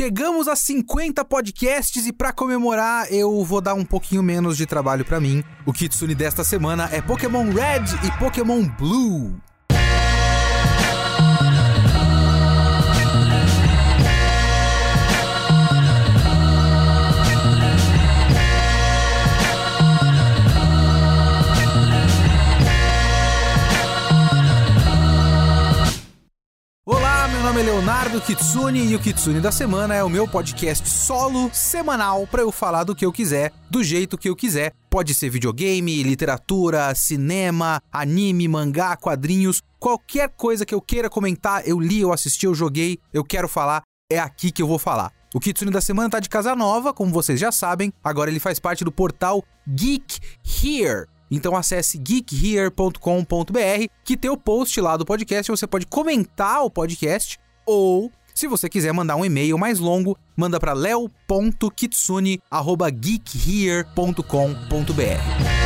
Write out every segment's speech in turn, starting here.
Chegamos a 50 podcasts e para comemorar eu vou dar um pouquinho menos de trabalho para mim. O Kitsune desta semana é Pokémon Red e Pokémon Blue. Leonardo Kitsune e o Kitsune da Semana é o meu podcast solo semanal para eu falar do que eu quiser, do jeito que eu quiser. Pode ser videogame, literatura, cinema, anime, mangá, quadrinhos, qualquer coisa que eu queira comentar, eu li, eu assisti, eu joguei, eu quero falar, é aqui que eu vou falar. O Kitsune da Semana tá de casa nova, como vocês já sabem, agora ele faz parte do portal Geek Here então acesse geekhere.com.br, que tem o post lá do podcast, você pode comentar o podcast ou se você quiser mandar um e-mail mais longo, manda para leo.kitsune@geekhere.com.br.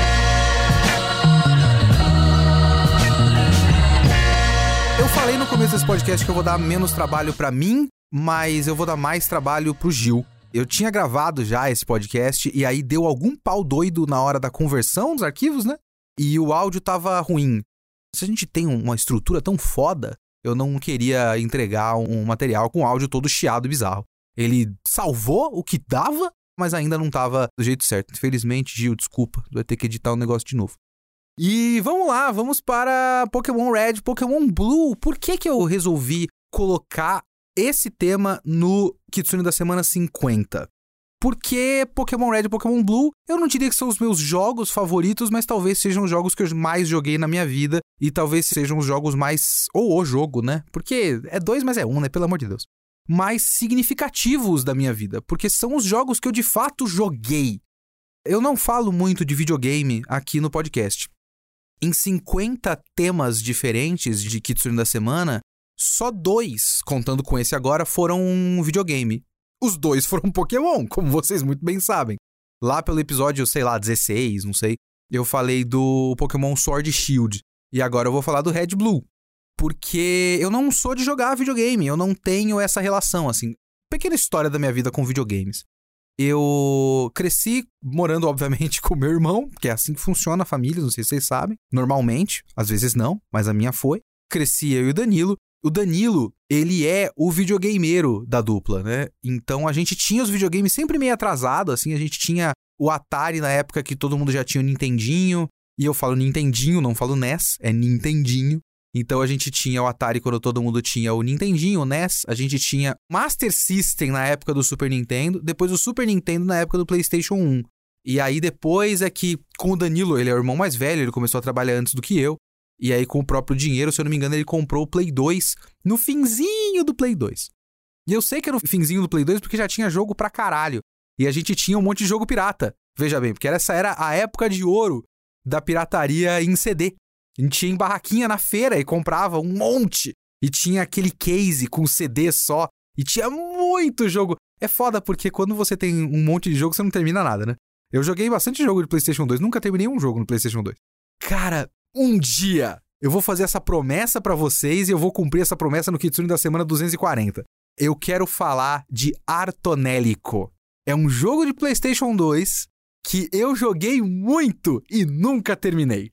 Eu falei no começo desse podcast que eu vou dar menos trabalho para mim, mas eu vou dar mais trabalho pro Gil. Eu tinha gravado já esse podcast e aí deu algum pau doido na hora da conversão dos arquivos, né? E o áudio tava ruim. Se a gente tem uma estrutura tão foda, eu não queria entregar um material com áudio todo chiado e bizarro. Ele salvou o que dava, mas ainda não tava do jeito certo. Infelizmente, Gil, desculpa, vai ter que editar o um negócio de novo. E vamos lá, vamos para Pokémon Red, Pokémon Blue. Por que que eu resolvi colocar esse tema no Kitsune da semana 50. Porque Pokémon Red e Pokémon Blue, eu não diria que são os meus jogos favoritos, mas talvez sejam os jogos que eu mais joguei na minha vida e talvez sejam os jogos mais. ou o jogo, né? Porque é dois, mas é um, né? Pelo amor de Deus. Mais significativos da minha vida, porque são os jogos que eu de fato joguei. Eu não falo muito de videogame aqui no podcast. Em 50 temas diferentes de Kitsune da semana, só dois, contando com esse agora, foram um videogame. Os dois foram Pokémon, como vocês muito bem sabem. Lá pelo episódio, sei lá, 16, não sei, eu falei do Pokémon Sword Shield. E agora eu vou falar do Red Blue. Porque eu não sou de jogar videogame, eu não tenho essa relação, assim. Pequena história da minha vida com videogames. Eu cresci morando, obviamente, com meu irmão, que é assim que funciona a família, não sei se vocês sabem. Normalmente, às vezes não, mas a minha foi. Cresci eu e o Danilo. O Danilo, ele é o videogameiro da dupla, né? Então a gente tinha os videogames sempre meio atrasado, assim, a gente tinha o Atari na época que todo mundo já tinha o Nintendinho, e eu falo Nintendinho, não falo NES, é Nintendinho. Então a gente tinha o Atari quando todo mundo tinha o Nintendinho, o NES, a gente tinha Master System na época do Super Nintendo, depois o Super Nintendo na época do PlayStation 1. E aí depois é que com o Danilo, ele é o irmão mais velho, ele começou a trabalhar antes do que eu. E aí, com o próprio dinheiro, se eu não me engano, ele comprou o Play 2 no finzinho do Play 2. E eu sei que era no finzinho do Play 2 porque já tinha jogo pra caralho. E a gente tinha um monte de jogo pirata. Veja bem, porque essa era a época de ouro da pirataria em CD. A gente ia em barraquinha na feira e comprava um monte. E tinha aquele case com CD só. E tinha muito jogo. É foda porque quando você tem um monte de jogo, você não termina nada, né? Eu joguei bastante jogo de PlayStation 2, nunca terminei um jogo no PlayStation 2. Cara, um dia eu vou fazer essa promessa para vocês e eu vou cumprir essa promessa no Kitsune da semana 240. Eu quero falar de Artonélico. É um jogo de PlayStation 2 que eu joguei muito e nunca terminei.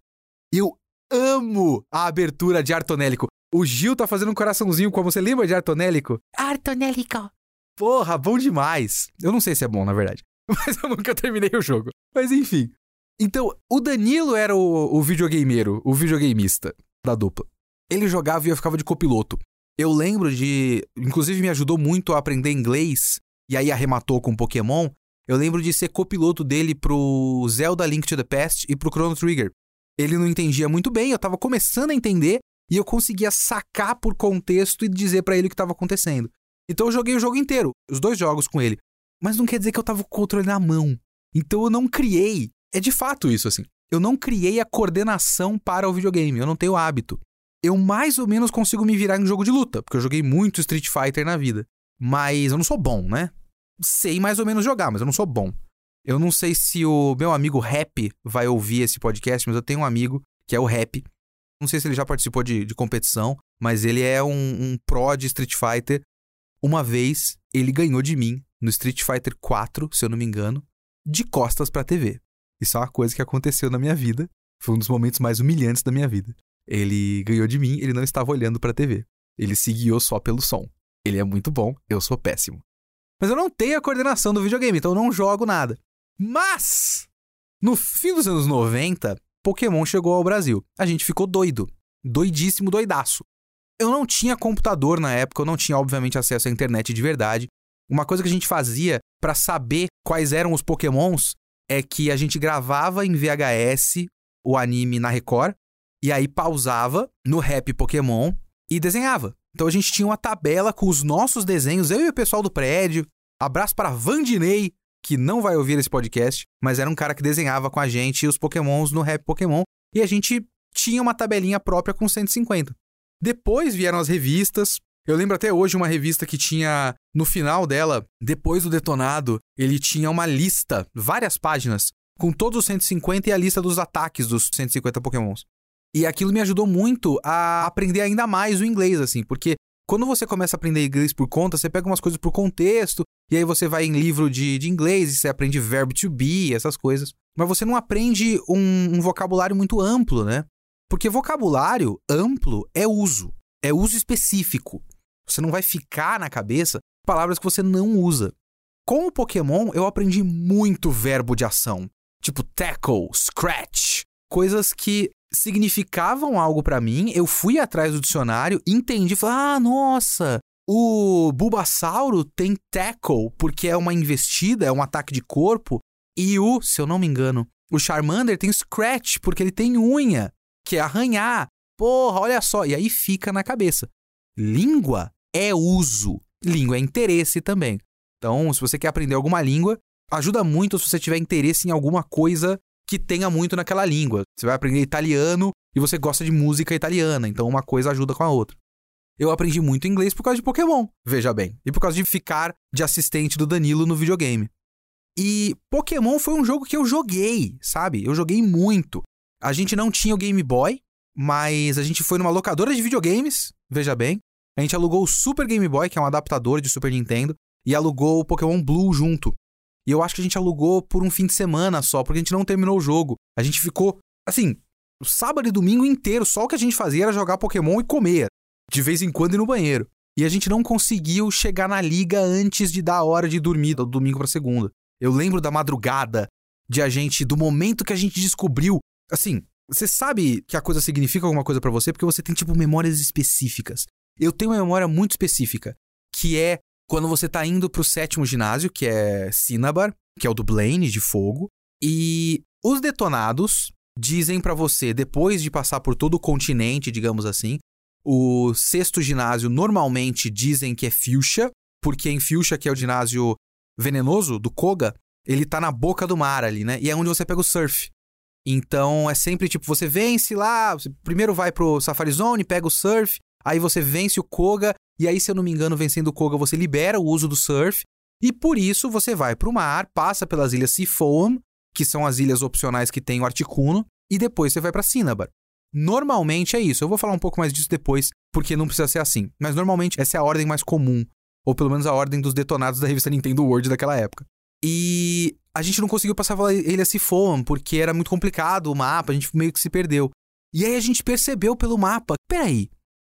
Eu amo a abertura de Artonélico. O Gil tá fazendo um coraçãozinho como você lembra de Artonélico? Artonélico. Porra, bom demais. Eu não sei se é bom, na verdade. Mas eu nunca terminei o jogo. Mas enfim. Então, o Danilo era o, o videogameiro, o videogameista da dupla. Ele jogava e eu ficava de copiloto. Eu lembro de. Inclusive, me ajudou muito a aprender inglês, e aí arrematou com Pokémon. Eu lembro de ser copiloto dele pro Zelda Link to the Past e pro Chrono Trigger. Ele não entendia muito bem, eu tava começando a entender, e eu conseguia sacar por contexto e dizer para ele o que estava acontecendo. Então eu joguei o jogo inteiro, os dois jogos com ele. Mas não quer dizer que eu tava com o controle na mão. Então eu não criei é de fato isso, assim. Eu não criei a coordenação para o videogame, eu não tenho hábito. Eu mais ou menos consigo me virar em jogo de luta, porque eu joguei muito Street Fighter na vida. Mas eu não sou bom, né? Sei mais ou menos jogar, mas eu não sou bom. Eu não sei se o meu amigo Rap vai ouvir esse podcast, mas eu tenho um amigo que é o Rap. Não sei se ele já participou de, de competição, mas ele é um, um pro de Street Fighter. uma vez ele ganhou de mim no Street Fighter 4, se eu não me engano, de costas pra TV. Isso é uma coisa que aconteceu na minha vida. Foi um dos momentos mais humilhantes da minha vida. Ele ganhou de mim, ele não estava olhando pra TV. Ele se guiou só pelo som. Ele é muito bom, eu sou péssimo. Mas eu não tenho a coordenação do videogame, então eu não jogo nada. Mas, no fim dos anos 90, Pokémon chegou ao Brasil. A gente ficou doido. Doidíssimo, doidaço. Eu não tinha computador na época, eu não tinha, obviamente, acesso à internet de verdade. Uma coisa que a gente fazia para saber quais eram os Pokémons é que a gente gravava em VHS o anime na Record e aí pausava no Rap Pokémon e desenhava. Então a gente tinha uma tabela com os nossos desenhos, eu e o pessoal do prédio. Abraço para Vandinei, que não vai ouvir esse podcast, mas era um cara que desenhava com a gente os Pokémons no Rap Pokémon. E a gente tinha uma tabelinha própria com 150. Depois vieram as revistas. Eu lembro até hoje uma revista que tinha, no final dela, depois do detonado, ele tinha uma lista, várias páginas, com todos os 150 e a lista dos ataques dos 150 Pokémons. E aquilo me ajudou muito a aprender ainda mais o inglês, assim, porque quando você começa a aprender inglês por conta, você pega umas coisas por contexto, e aí você vai em livro de, de inglês e você aprende verbo to be, essas coisas. Mas você não aprende um, um vocabulário muito amplo, né? Porque vocabulário amplo é uso, é uso específico. Você não vai ficar na cabeça palavras que você não usa. Com o Pokémon, eu aprendi muito verbo de ação, tipo tackle, scratch, coisas que significavam algo para mim, eu fui atrás do dicionário, entendi, falei: "Ah, nossa, o Bulbasauro tem tackle porque é uma investida, é um ataque de corpo, e o, se eu não me engano, o Charmander tem scratch porque ele tem unha, que é arranhar. Porra, olha só, e aí fica na cabeça. Língua é uso, língua é interesse também. Então, se você quer aprender alguma língua, ajuda muito se você tiver interesse em alguma coisa que tenha muito naquela língua. Você vai aprender italiano e você gosta de música italiana, então uma coisa ajuda com a outra. Eu aprendi muito inglês por causa de Pokémon, veja bem, e por causa de ficar de assistente do Danilo no videogame. E Pokémon foi um jogo que eu joguei, sabe? Eu joguei muito. A gente não tinha o Game Boy, mas a gente foi numa locadora de videogames, veja bem. A gente alugou o Super Game Boy, que é um adaptador de Super Nintendo, e alugou o Pokémon Blue junto. E eu acho que a gente alugou por um fim de semana só, porque a gente não terminou o jogo. A gente ficou, assim, sábado e domingo inteiro, só o que a gente fazia era jogar Pokémon e comer. De vez em quando ir no banheiro. E a gente não conseguiu chegar na liga antes de dar a hora de dormir, do domingo pra segunda. Eu lembro da madrugada, de a gente, do momento que a gente descobriu. Assim, você sabe que a coisa significa alguma coisa para você porque você tem, tipo, memórias específicas. Eu tenho uma memória muito específica, que é quando você tá indo pro sétimo ginásio, que é Cinnabar, que é o do Blaine, de fogo, e os detonados dizem para você, depois de passar por todo o continente, digamos assim, o sexto ginásio normalmente dizem que é Fuchsia, porque em Fuchsia, que é o ginásio venenoso do Koga, ele tá na boca do mar ali, né? E é onde você pega o surf. Então é sempre tipo, você vence lá, primeiro vai pro Safari Zone, pega o surf, aí você vence o Koga e aí, se eu não me engano, vencendo o Koga, você libera o uso do surf. E por isso você vai para o mar, passa pelas ilhas Seafoam, que são as ilhas opcionais que tem o Articuno, e depois você vai para Cinnabar. Normalmente é isso. Eu vou falar um pouco mais disso depois, porque não precisa ser assim. Mas normalmente essa é a ordem mais comum, ou pelo menos a ordem dos detonados da revista Nintendo World daquela época. E a gente não conseguiu passar pela ilha Seafoam, porque era muito complicado o mapa, a gente meio que se perdeu. E aí a gente percebeu pelo mapa, peraí,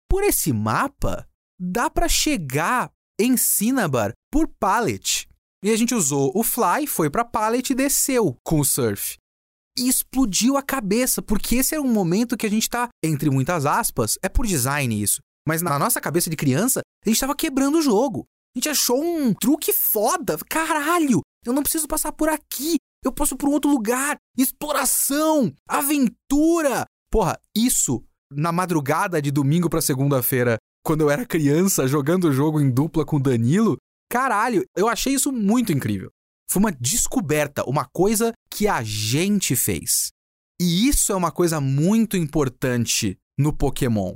por esse mapa, dá para chegar em Cinnabar por pallet. E a gente usou o fly, foi para pallet e desceu com o surf. E explodiu a cabeça, porque esse era um momento que a gente tá, entre muitas aspas, é por design isso, mas na nossa cabeça de criança, a gente tava quebrando o jogo. A gente achou um truque foda. Caralho, eu não preciso passar por aqui. Eu posso por um outro lugar. Exploração, aventura. Porra, isso na madrugada de domingo para segunda-feira quando eu era criança, jogando o jogo em dupla com o Danilo, caralho, eu achei isso muito incrível. Foi uma descoberta, uma coisa que a gente fez. E isso é uma coisa muito importante no Pokémon.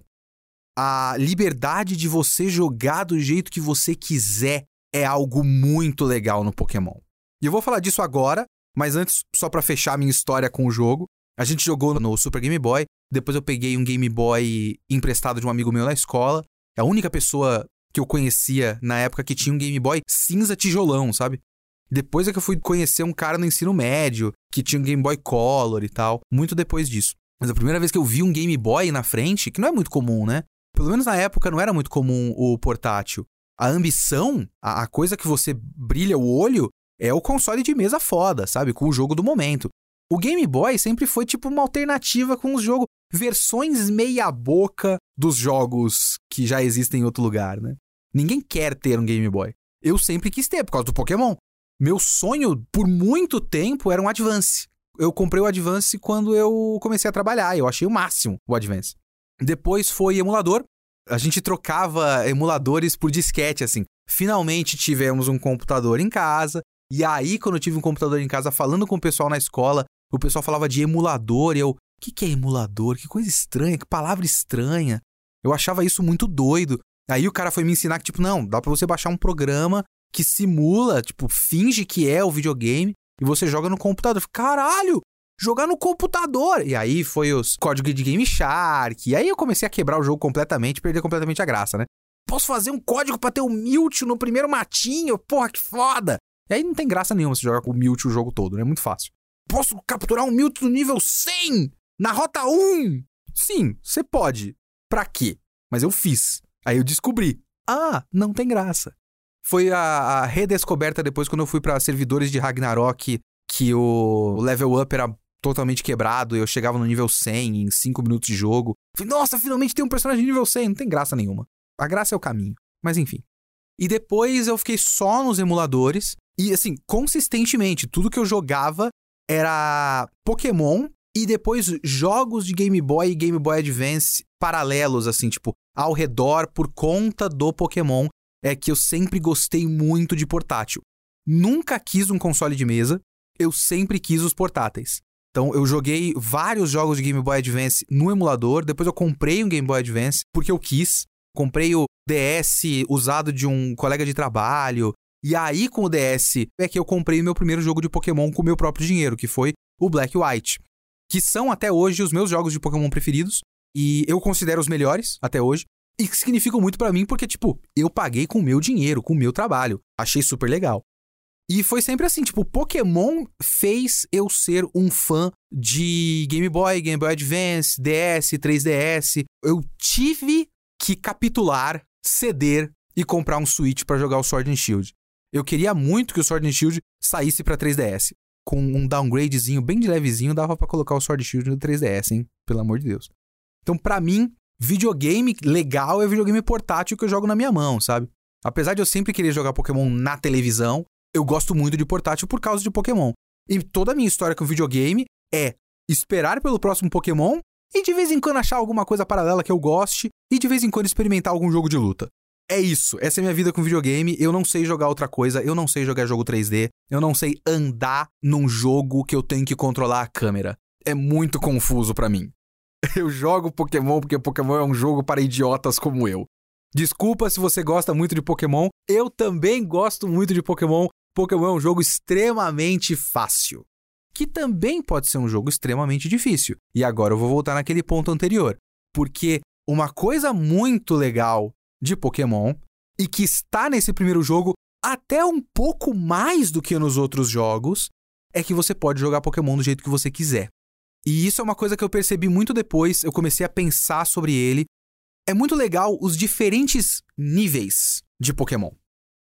A liberdade de você jogar do jeito que você quiser é algo muito legal no Pokémon. E eu vou falar disso agora, mas antes, só para fechar minha história com o jogo, a gente jogou no Super Game Boy, depois eu peguei um Game Boy emprestado de um amigo meu na escola, a única pessoa que eu conhecia na época que tinha um Game Boy cinza tijolão, sabe? Depois é que eu fui conhecer um cara no ensino médio que tinha um Game Boy Color e tal, muito depois disso. Mas a primeira vez que eu vi um Game Boy na frente, que não é muito comum, né? Pelo menos na época não era muito comum o portátil. A ambição, a, a coisa que você brilha o olho, é o console de mesa foda, sabe? Com o jogo do momento. O Game Boy sempre foi tipo uma alternativa com os jogos, versões meia-boca dos jogos que já existem em outro lugar, né? Ninguém quer ter um Game Boy. Eu sempre quis ter, por causa do Pokémon. Meu sonho, por muito tempo, era um Advance. Eu comprei o Advance quando eu comecei a trabalhar. Eu achei o máximo o Advance. Depois foi emulador. A gente trocava emuladores por disquete, assim. Finalmente tivemos um computador em casa. E aí, quando eu tive um computador em casa, falando com o pessoal na escola, o pessoal falava de emulador. E eu, o que, que é emulador? Que coisa estranha, que palavra estranha. Eu achava isso muito doido. Aí o cara foi me ensinar que, tipo, não, dá pra você baixar um programa que simula, tipo, finge que é o videogame e você joga no computador. Caralho! Jogar no computador! E aí foi os códigos de Game Shark. E aí eu comecei a quebrar o jogo completamente, perder completamente a graça, né? Posso fazer um código para ter o Mewtwo no primeiro matinho? Porra, que foda! E aí não tem graça nenhuma você jogar com o Mewtwo o jogo todo, né? É muito fácil. Posso capturar um Mewtwo nível 100? Na rota 1? Sim, você pode. Pra quê? Mas eu fiz. Aí eu descobri. Ah, não tem graça. Foi a, a redescoberta depois quando eu fui para servidores de Ragnarok, que o level up era totalmente quebrado, eu chegava no nível 100 em 5 minutos de jogo. Falei, nossa, finalmente tem um personagem nível 100, não tem graça nenhuma. A graça é o caminho. Mas enfim. E depois eu fiquei só nos emuladores e assim, consistentemente, tudo que eu jogava era Pokémon e depois jogos de Game Boy e Game Boy Advance paralelos assim, tipo, ao redor por conta do Pokémon é que eu sempre gostei muito de portátil. Nunca quis um console de mesa, eu sempre quis os portáteis. Então eu joguei vários jogos de Game Boy Advance no emulador, depois eu comprei um Game Boy Advance porque eu quis. Comprei o DS usado de um colega de trabalho. E aí com o DS é que eu comprei meu primeiro jogo de Pokémon com o meu próprio dinheiro, que foi o Black White. Que são até hoje os meus jogos de Pokémon preferidos. E eu considero os melhores até hoje. E que significam muito para mim porque, tipo, eu paguei com o meu dinheiro, com o meu trabalho. Achei super legal. E foi sempre assim, tipo, Pokémon fez eu ser um fã de Game Boy, Game Boy Advance, DS, 3DS. Eu tive que capitular, ceder e comprar um Switch para jogar o Sword and Shield. Eu queria muito que o Sword and Shield saísse para 3DS. Com um downgradezinho bem de levezinho, dava para colocar o Sword and Shield no 3DS, hein? Pelo amor de Deus. Então, para mim, videogame legal é videogame portátil que eu jogo na minha mão, sabe? Apesar de eu sempre querer jogar Pokémon na televisão, eu gosto muito de portátil por causa de Pokémon. E toda a minha história com videogame é esperar pelo próximo Pokémon e de vez em quando achar alguma coisa paralela que eu goste e de vez em quando experimentar algum jogo de luta. É isso, essa é minha vida com videogame. Eu não sei jogar outra coisa, eu não sei jogar jogo 3D, eu não sei andar num jogo que eu tenho que controlar a câmera. É muito confuso para mim. Eu jogo Pokémon porque Pokémon é um jogo para idiotas como eu. Desculpa se você gosta muito de Pokémon, eu também gosto muito de Pokémon. Pokémon é um jogo extremamente fácil, que também pode ser um jogo extremamente difícil. E agora eu vou voltar naquele ponto anterior, porque uma coisa muito legal de Pokémon e que está nesse primeiro jogo até um pouco mais do que nos outros jogos é que você pode jogar Pokémon do jeito que você quiser. E isso é uma coisa que eu percebi muito depois, eu comecei a pensar sobre ele. É muito legal os diferentes níveis de Pokémon.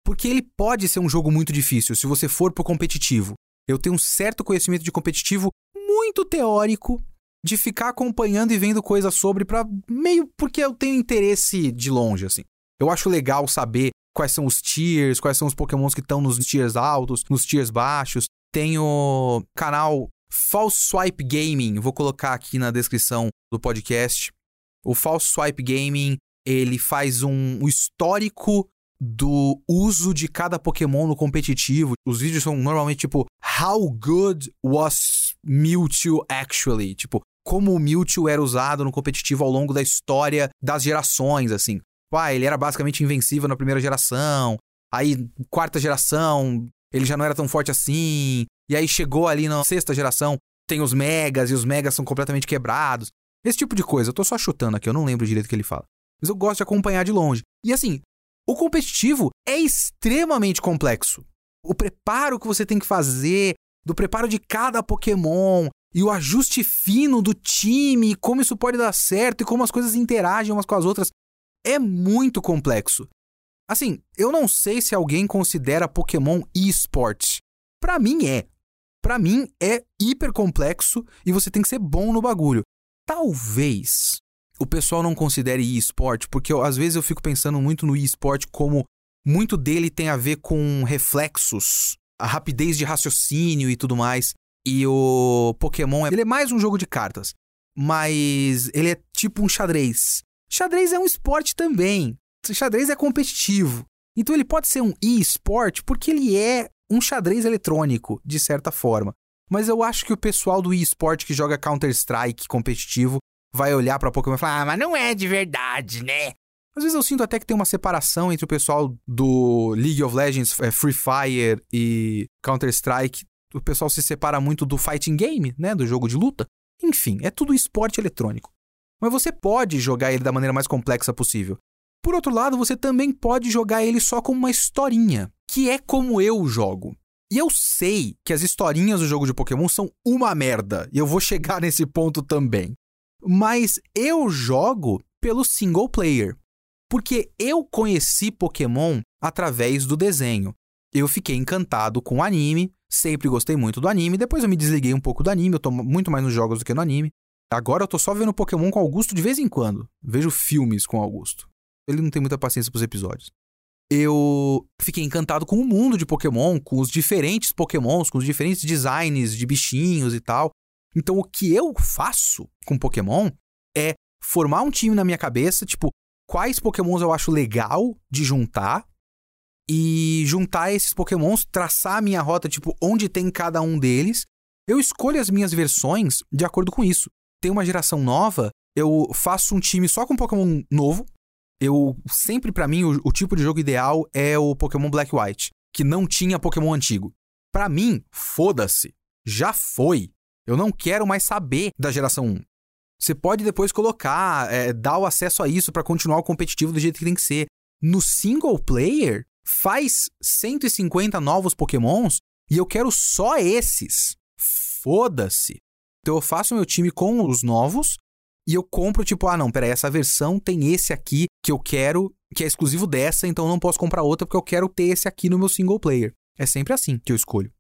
Porque ele pode ser um jogo muito difícil se você for pro competitivo. Eu tenho um certo conhecimento de competitivo muito teórico de ficar acompanhando e vendo coisas sobre para meio porque eu tenho interesse de longe assim. Eu acho legal saber quais são os tiers, quais são os pokémons que estão nos tiers altos, nos tiers baixos. Tem o canal False Swipe Gaming, vou colocar aqui na descrição do podcast. O False Swipe Gaming, ele faz um, um histórico do uso de cada Pokémon no competitivo. Os vídeos são normalmente tipo How good was Mewtwo actually? Tipo, como o Mewtwo era usado no competitivo ao longo da história das gerações, assim. Ah, ele era basicamente invencível na primeira geração. Aí, quarta geração, ele já não era tão forte assim. E aí chegou ali na sexta geração, tem os megas e os megas são completamente quebrados. Esse tipo de coisa. Eu tô só chutando aqui, eu não lembro direito o que ele fala. Mas eu gosto de acompanhar de longe. E assim, O competitivo é extremamente complexo. O preparo que você tem que fazer, do preparo de cada Pokémon, e o ajuste fino do time, como isso pode dar certo e como as coisas interagem umas com as outras, é muito complexo. Assim, eu não sei se alguém considera Pokémon eSport. Para mim é. Para mim é hiper complexo e você tem que ser bom no bagulho. Talvez o pessoal não considere eSport, porque eu, às vezes eu fico pensando muito no eSport como muito dele tem a ver com reflexos, a rapidez de raciocínio e tudo mais. E o Pokémon, ele é mais um jogo de cartas, mas ele é tipo um xadrez. Xadrez é um esporte também. Xadrez é competitivo. Então ele pode ser um e-sport porque ele é um xadrez eletrônico, de certa forma. Mas eu acho que o pessoal do e-sport que joga Counter-Strike competitivo vai olhar para Pokémon e falar: "Ah, mas não é de verdade, né?" Às vezes eu sinto até que tem uma separação entre o pessoal do League of Legends, é, Free Fire e Counter-Strike o pessoal se separa muito do fighting game, né, do jogo de luta. Enfim, é tudo esporte eletrônico. Mas você pode jogar ele da maneira mais complexa possível. Por outro lado, você também pode jogar ele só como uma historinha, que é como eu jogo. E eu sei que as historinhas do jogo de Pokémon são uma merda, e eu vou chegar nesse ponto também. Mas eu jogo pelo single player, porque eu conheci Pokémon através do desenho. Eu fiquei encantado com o anime, Sempre gostei muito do anime. Depois eu me desliguei um pouco do anime. Eu tô muito mais nos jogos do que no anime. Agora eu tô só vendo Pokémon com Augusto de vez em quando. Vejo filmes com Augusto. Ele não tem muita paciência pros episódios. Eu fiquei encantado com o mundo de Pokémon, com os diferentes Pokémons, com os diferentes designs de bichinhos e tal. Então o que eu faço com Pokémon é formar um time na minha cabeça, tipo, quais Pokémons eu acho legal de juntar e juntar esses pokémons, traçar a minha rota, tipo, onde tem cada um deles. Eu escolho as minhas versões de acordo com isso. Tem uma geração nova, eu faço um time só com Pokémon novo. Eu sempre, para mim, o, o, tipo de jogo ideal é o Pokémon Black White, que não tinha Pokémon antigo. Para mim, foda-se. Já foi. Eu não quero mais saber da geração 1. Você pode depois colocar, é, dar o acesso a isso para continuar o competitivo do jeito que tem que ser. No single player, faz 150 novos pokémons e eu quero só esses. Foda-se. Então eu faço meu time com os novos e eu compro, tipo, ah, não, peraí, essa versão tem esse aqui que eu quero, que é exclusivo dessa, então não posso comprar outra porque eu quero ter esse aqui no meu single player. É sempre assim que eu escolho.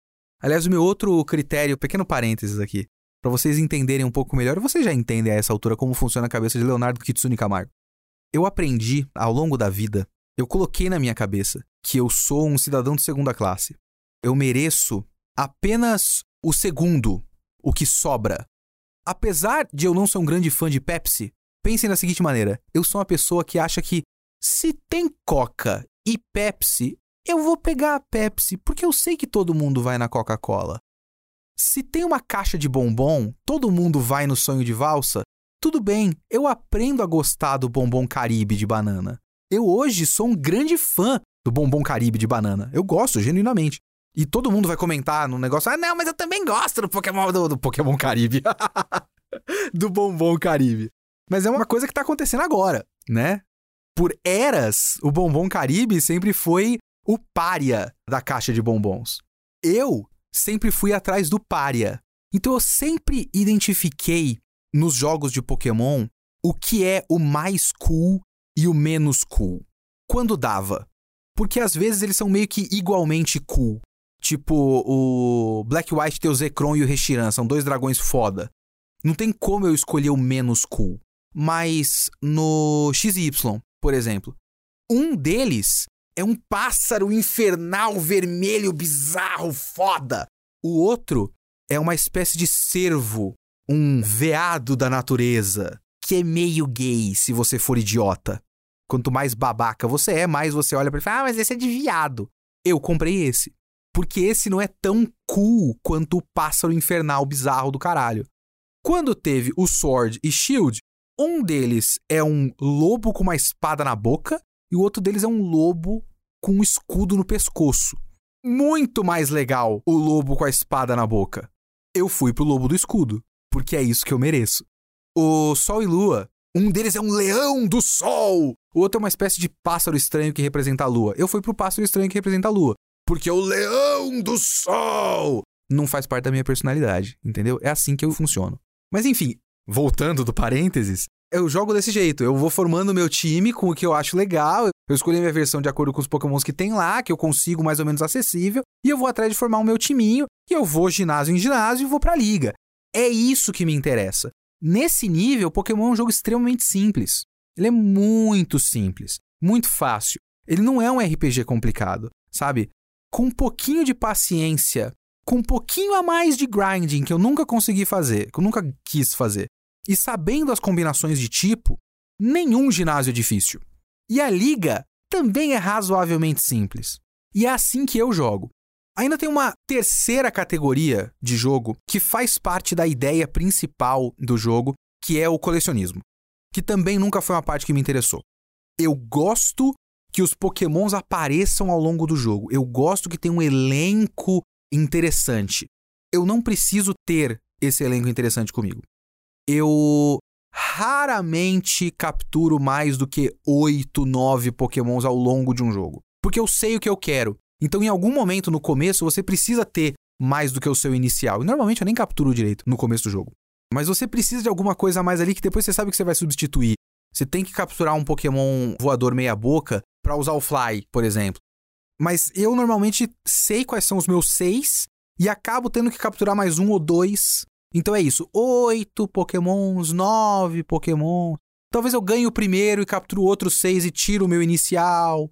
Aliás, o meu outro critério, pequeno parênteses aqui, para vocês entenderem um pouco melhor, vocês já entendem a essa altura como funciona a cabeça de Leonardo Kitsune Camargo. Eu aprendi ao longo da vida eu coloquei na minha cabeça que eu sou um cidadão de segunda classe. Eu mereço apenas o segundo, o que sobra. Apesar de eu não ser um grande fã de Pepsi, pensem da seguinte maneira: eu sou uma pessoa que acha que se tem Coca e Pepsi, eu vou pegar a Pepsi, porque eu sei que todo mundo vai na Coca-Cola. Se tem uma caixa de bombom, todo mundo vai no sonho de valsa, tudo bem, eu aprendo a gostar do bombom Caribe de banana. Eu hoje sou um grande fã do bombom Caribe de banana. Eu gosto, genuinamente. E todo mundo vai comentar no negócio: ah, não, mas eu também gosto do Pokémon, do, do Pokémon Caribe. do bombom Caribe. Mas é uma coisa que tá acontecendo agora, né? Por eras, o bombom Caribe sempre foi o pária da caixa de bombons. Eu sempre fui atrás do pária. Então eu sempre identifiquei nos jogos de Pokémon o que é o mais cool e o menos cool. Quando dava. Porque às vezes eles são meio que igualmente cool. Tipo, o Black White tem o Zekrom e o Reshiram, são dois dragões foda. Não tem como eu escolher o menos cool. Mas no XY, por exemplo, um deles é um pássaro infernal vermelho bizarro foda. O outro é uma espécie de cervo, um veado da natureza que é meio gay se você for idiota. Quanto mais babaca você é, mais você olha para ele e fala: Ah, mas esse é de viado. Eu comprei esse. Porque esse não é tão cool quanto o pássaro infernal bizarro do caralho. Quando teve o Sword e Shield, um deles é um lobo com uma espada na boca e o outro deles é um lobo com um escudo no pescoço. Muito mais legal o lobo com a espada na boca. Eu fui pro lobo do escudo, porque é isso que eu mereço. O Sol e Lua, um deles é um leão do sol O outro é uma espécie de pássaro estranho que representa a lua. Eu fui pro pássaro estranho que representa a lua. Porque é o leão do sol não faz parte da minha personalidade, entendeu? É assim que eu funciono. Mas enfim, voltando do parênteses, eu jogo desse jeito. Eu vou formando meu time com o que eu acho legal. Eu escolhi minha versão de acordo com os pokémons que tem lá, que eu consigo mais ou menos acessível. E eu vou atrás de formar o meu timinho. E eu vou ginásio em ginásio e vou pra liga. É isso que me interessa. Nesse nível, Pokémon é um jogo extremamente simples. Ele é muito simples, muito fácil. Ele não é um RPG complicado, sabe? Com um pouquinho de paciência, com um pouquinho a mais de grinding que eu nunca consegui fazer, que eu nunca quis fazer, e sabendo as combinações de tipo, nenhum ginásio é difícil. E a liga também é razoavelmente simples. E é assim que eu jogo. Ainda tem uma terceira categoria de jogo que faz parte da ideia principal do jogo, que é o colecionismo, que também nunca foi uma parte que me interessou. Eu gosto que os pokémons apareçam ao longo do jogo. Eu gosto que tenha um elenco interessante. Eu não preciso ter esse elenco interessante comigo. Eu raramente capturo mais do que 8, 9 pokémons ao longo de um jogo. Porque eu sei o que eu quero. Então, em algum momento no começo, você precisa ter mais do que o seu inicial. E normalmente eu nem capturo direito no começo do jogo. Mas você precisa de alguma coisa a mais ali que depois você sabe que você vai substituir. Você tem que capturar um Pokémon voador meia-boca para usar o Fly, por exemplo. Mas eu normalmente sei quais são os meus seis e acabo tendo que capturar mais um ou dois. Então é isso: oito Pokémons, nove Pokémon. Talvez eu ganhe o primeiro e capturo outros seis e tiro o meu inicial.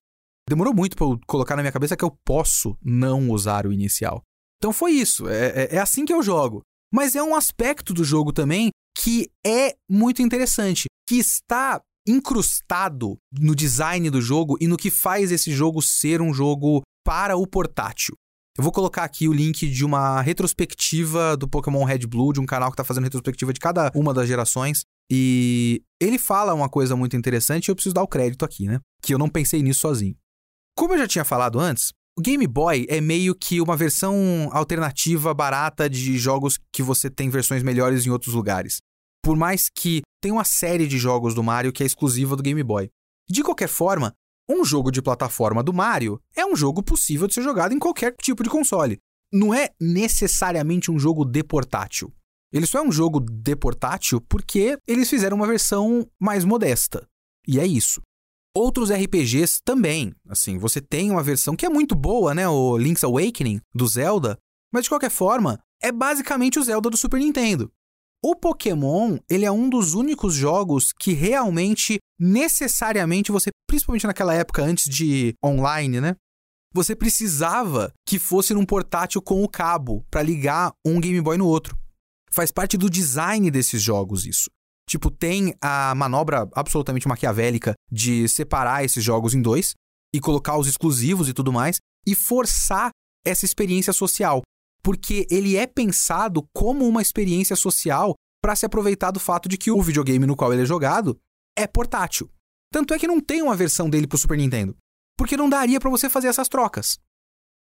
Demorou muito para eu colocar na minha cabeça que eu posso não usar o inicial. Então foi isso, é, é, é assim que eu jogo. Mas é um aspecto do jogo também que é muito interessante, que está incrustado no design do jogo e no que faz esse jogo ser um jogo para o portátil. Eu vou colocar aqui o link de uma retrospectiva do Pokémon Red Blue, de um canal que está fazendo retrospectiva de cada uma das gerações. E ele fala uma coisa muito interessante e eu preciso dar o crédito aqui, né? Que eu não pensei nisso sozinho. Como eu já tinha falado antes, o Game Boy é meio que uma versão alternativa barata de jogos que você tem versões melhores em outros lugares. Por mais que tenha uma série de jogos do Mario que é exclusiva do Game Boy. De qualquer forma, um jogo de plataforma do Mario é um jogo possível de ser jogado em qualquer tipo de console. Não é necessariamente um jogo de portátil. Ele só é um jogo de portátil porque eles fizeram uma versão mais modesta. E é isso. Outros RPGs também. Assim, você tem uma versão que é muito boa, né? O Link's Awakening do Zelda. Mas de qualquer forma, é basicamente o Zelda do Super Nintendo. O Pokémon, ele é um dos únicos jogos que realmente, necessariamente, você, principalmente naquela época antes de online, né? Você precisava que fosse num portátil com o cabo para ligar um Game Boy no outro. Faz parte do design desses jogos isso. Tipo, tem a manobra absolutamente maquiavélica de separar esses jogos em dois e colocar os exclusivos e tudo mais e forçar essa experiência social, porque ele é pensado como uma experiência social para se aproveitar do fato de que o videogame no qual ele é jogado é portátil. Tanto é que não tem uma versão dele para o Super Nintendo, porque não daria para você fazer essas trocas.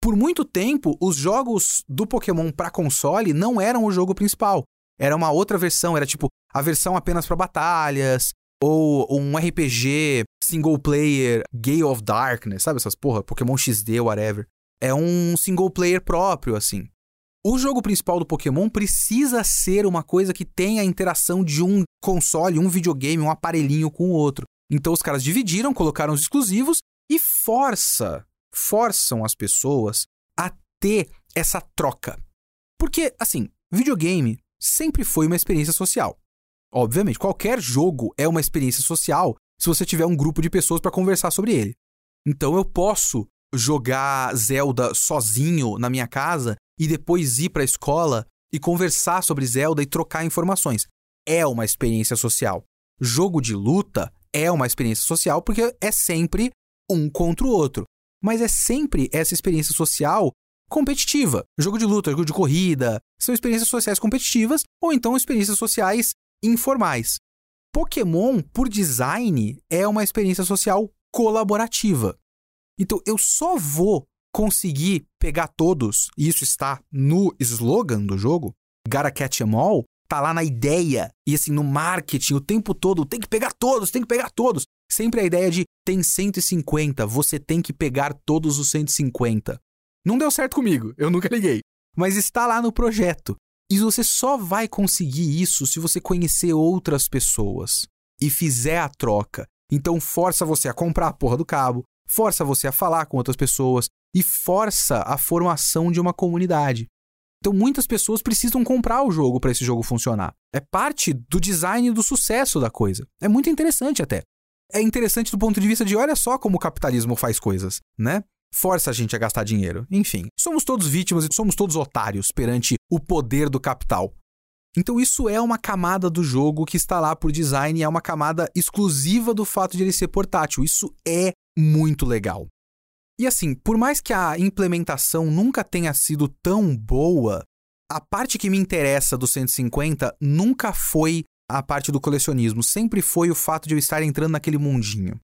Por muito tempo, os jogos do Pokémon para console não eram o jogo principal. Era uma outra versão, era tipo a versão apenas para batalhas, ou um RPG single player Gale of Darkness, sabe essas porra, Pokémon XD, whatever. É um single player próprio, assim. O jogo principal do Pokémon precisa ser uma coisa que tenha a interação de um console, um videogame, um aparelhinho com o outro. Então os caras dividiram, colocaram os exclusivos e força, forçam as pessoas a ter essa troca. Porque, assim, videogame sempre foi uma experiência social. Obviamente, qualquer jogo é uma experiência social se você tiver um grupo de pessoas para conversar sobre ele. Então eu posso jogar Zelda sozinho na minha casa e depois ir para a escola e conversar sobre Zelda e trocar informações. É uma experiência social. Jogo de luta é uma experiência social porque é sempre um contra o outro. Mas é sempre essa experiência social competitiva. Jogo de luta, jogo de corrida, são experiências sociais competitivas ou então experiências sociais informais. Pokémon, por design, é uma experiência social colaborativa. Então eu só vou conseguir pegar todos, e isso está no slogan do jogo, Gotta Catch Em All, tá lá na ideia e assim no marketing o tempo todo, tem que pegar todos, tem que pegar todos. Sempre a ideia de tem 150, você tem que pegar todos os 150. Não deu certo comigo, eu nunca liguei. Mas está lá no projeto. E você só vai conseguir isso se você conhecer outras pessoas e fizer a troca. Então força você a comprar a porra do cabo, força você a falar com outras pessoas e força a formação de uma comunidade. Então muitas pessoas precisam comprar o jogo para esse jogo funcionar. É parte do design do sucesso da coisa. É muito interessante até. É interessante do ponto de vista de olha só como o capitalismo faz coisas, né? Força a gente a gastar dinheiro. Enfim, somos todos vítimas e somos todos otários perante o poder do capital. Então isso é uma camada do jogo que está lá por design e é uma camada exclusiva do fato de ele ser portátil. Isso é muito legal. E assim, por mais que a implementação nunca tenha sido tão boa, a parte que me interessa do 150 nunca foi a parte do colecionismo, sempre foi o fato de eu estar entrando naquele mundinho.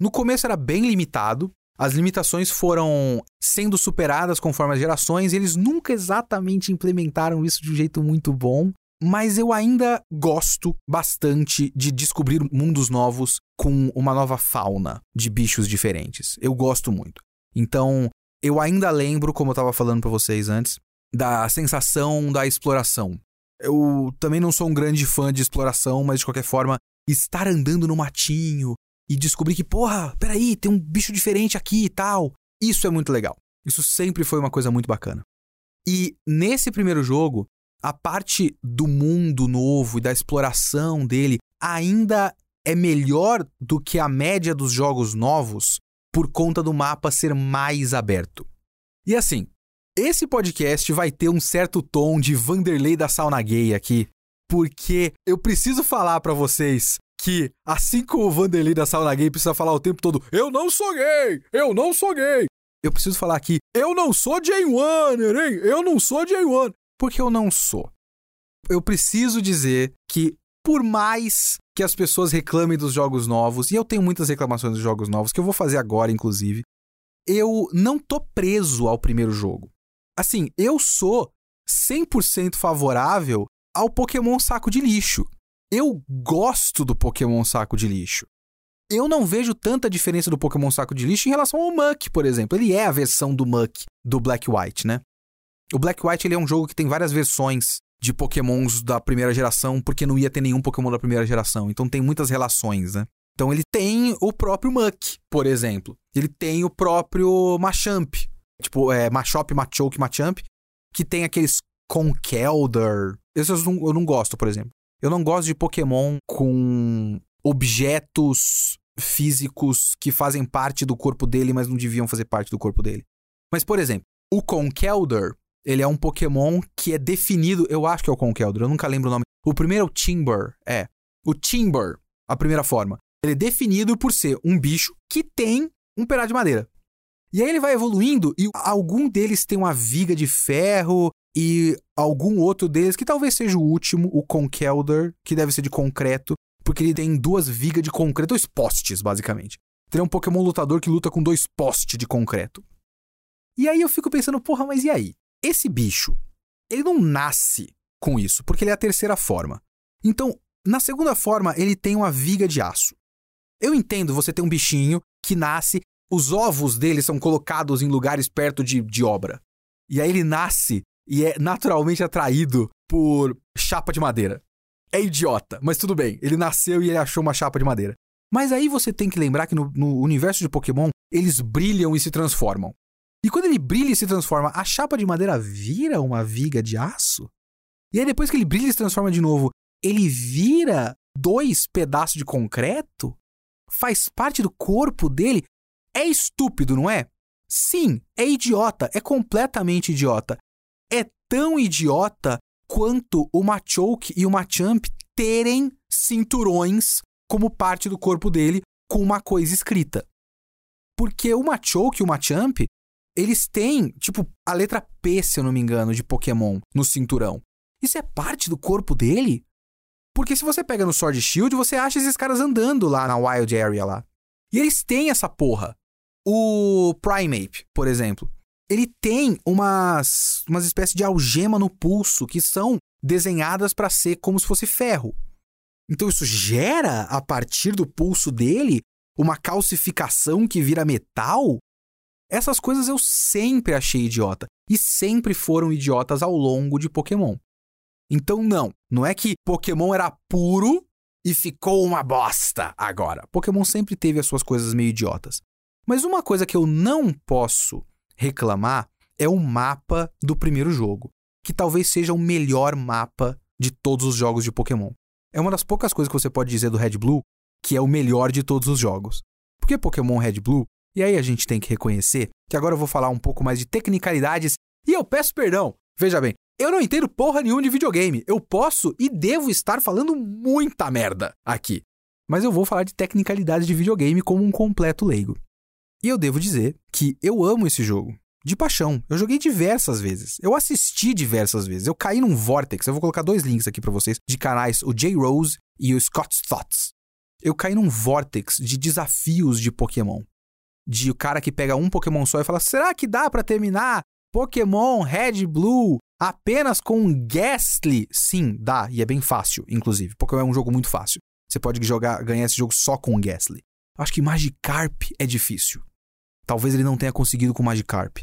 No começo era bem limitado, as limitações foram sendo superadas conforme as gerações, e eles nunca exatamente implementaram isso de um jeito muito bom, mas eu ainda gosto bastante de descobrir mundos novos com uma nova fauna de bichos diferentes. Eu gosto muito. Então, eu ainda lembro, como eu estava falando para vocês antes, da sensação da exploração. Eu também não sou um grande fã de exploração, mas de qualquer forma, estar andando no matinho e descobrir que, porra, peraí, tem um bicho diferente aqui e tal. Isso é muito legal. Isso sempre foi uma coisa muito bacana. E nesse primeiro jogo, a parte do mundo novo e da exploração dele ainda é melhor do que a média dos jogos novos, por conta do mapa ser mais aberto. E assim, esse podcast vai ter um certo tom de Vanderlei da Sauna Gay aqui, porque eu preciso falar para vocês que, assim como o Vanderlei da Sauna Gay precisa falar o tempo todo, eu não sou gay, eu não sou gay. Eu preciso falar aqui, eu não sou Jay Warner, hein? Eu não sou Jay Warner. Porque eu não sou. Eu preciso dizer que, por mais que as pessoas reclamem dos jogos novos, e eu tenho muitas reclamações dos jogos novos, que eu vou fazer agora, inclusive, eu não tô preso ao primeiro jogo. Assim, eu sou 100% favorável ao Pokémon Saco de Lixo. Eu gosto do Pokémon Saco de Lixo. Eu não vejo tanta diferença do Pokémon Saco de Lixo em relação ao Muck, por exemplo. Ele é a versão do Muck do Black White, né? O Black White ele é um jogo que tem várias versões de pokémons da primeira geração, porque não ia ter nenhum pokémon da primeira geração. Então tem muitas relações, né? Então ele tem o próprio Muck, por exemplo. Ele tem o próprio Machamp. Tipo, é Machop, Machoke, Machamp. Que tem aqueles Conkeldurr. Esses eu não, eu não gosto, por exemplo. Eu não gosto de Pokémon com objetos físicos que fazem parte do corpo dele, mas não deviam fazer parte do corpo dele. Mas, por exemplo, o Conkeldurr, ele é um Pokémon que é definido. Eu acho que é o Conkeldurr, eu nunca lembro o nome. O primeiro é o Timber. É. O Timber, a primeira forma. Ele é definido por ser um bicho que tem um pedaço de madeira. E aí ele vai evoluindo e algum deles tem uma viga de ferro e algum outro deles, que talvez seja o último, o Conkeldurr, que deve ser de concreto, porque ele tem duas vigas de concreto, dois postes, basicamente. Ele é um Pokémon lutador que luta com dois postes de concreto. E aí eu fico pensando, porra, mas e aí? Esse bicho, ele não nasce com isso, porque ele é a terceira forma. Então, na segunda forma, ele tem uma viga de aço. Eu entendo você ter um bichinho que nasce, os ovos dele são colocados em lugares perto de, de obra. E aí ele nasce e é naturalmente atraído por chapa de madeira. É idiota, mas tudo bem. Ele nasceu e ele achou uma chapa de madeira. Mas aí você tem que lembrar que no, no universo de Pokémon, eles brilham e se transformam. E quando ele brilha e se transforma, a chapa de madeira vira uma viga de aço? E aí depois que ele brilha e se transforma de novo, ele vira dois pedaços de concreto? Faz parte do corpo dele? É estúpido, não é? Sim, é idiota, é completamente idiota. É tão idiota quanto o Machoke e o Machamp terem cinturões como parte do corpo dele com uma coisa escrita. Porque o Machoke e o Machamp eles têm, tipo, a letra P, se eu não me engano, de Pokémon no cinturão. Isso é parte do corpo dele? Porque se você pega no Sword Shield, você acha esses caras andando lá na Wild Area lá. E eles têm essa porra. O Primeape, por exemplo, ele tem umas, umas espécies de algema no pulso que são desenhadas para ser como se fosse ferro. Então isso gera, a partir do pulso dele, uma calcificação que vira metal? Essas coisas eu sempre achei idiota. E sempre foram idiotas ao longo de Pokémon. Então, não. Não é que Pokémon era puro e ficou uma bosta agora. Pokémon sempre teve as suas coisas meio idiotas. Mas uma coisa que eu não posso reclamar é o mapa do primeiro jogo, que talvez seja o melhor mapa de todos os jogos de Pokémon. É uma das poucas coisas que você pode dizer do Red Blue que é o melhor de todos os jogos. Porque Pokémon Red Blue, e aí a gente tem que reconhecer que agora eu vou falar um pouco mais de tecnicalidades e eu peço perdão. Veja bem, eu não entendo porra nenhuma de videogame. Eu posso e devo estar falando muita merda aqui. Mas eu vou falar de tecnicalidades de videogame como um completo leigo. E eu devo dizer que eu amo esse jogo de paixão. Eu joguei diversas vezes. Eu assisti diversas vezes. Eu caí num vortex. Eu vou colocar dois links aqui para vocês de canais, o J Rose e o Scott's Thoughts. Eu caí num vortex de desafios de Pokémon. De o cara que pega um Pokémon só e fala: "Será que dá para terminar Pokémon Red Blue apenas com um Ghastly?" Sim, dá, e é bem fácil, inclusive. Pokémon é um jogo muito fácil. Você pode jogar, ganhar esse jogo só com o Ghastly. Acho que Magikarp é difícil. Talvez ele não tenha conseguido com Magikarp.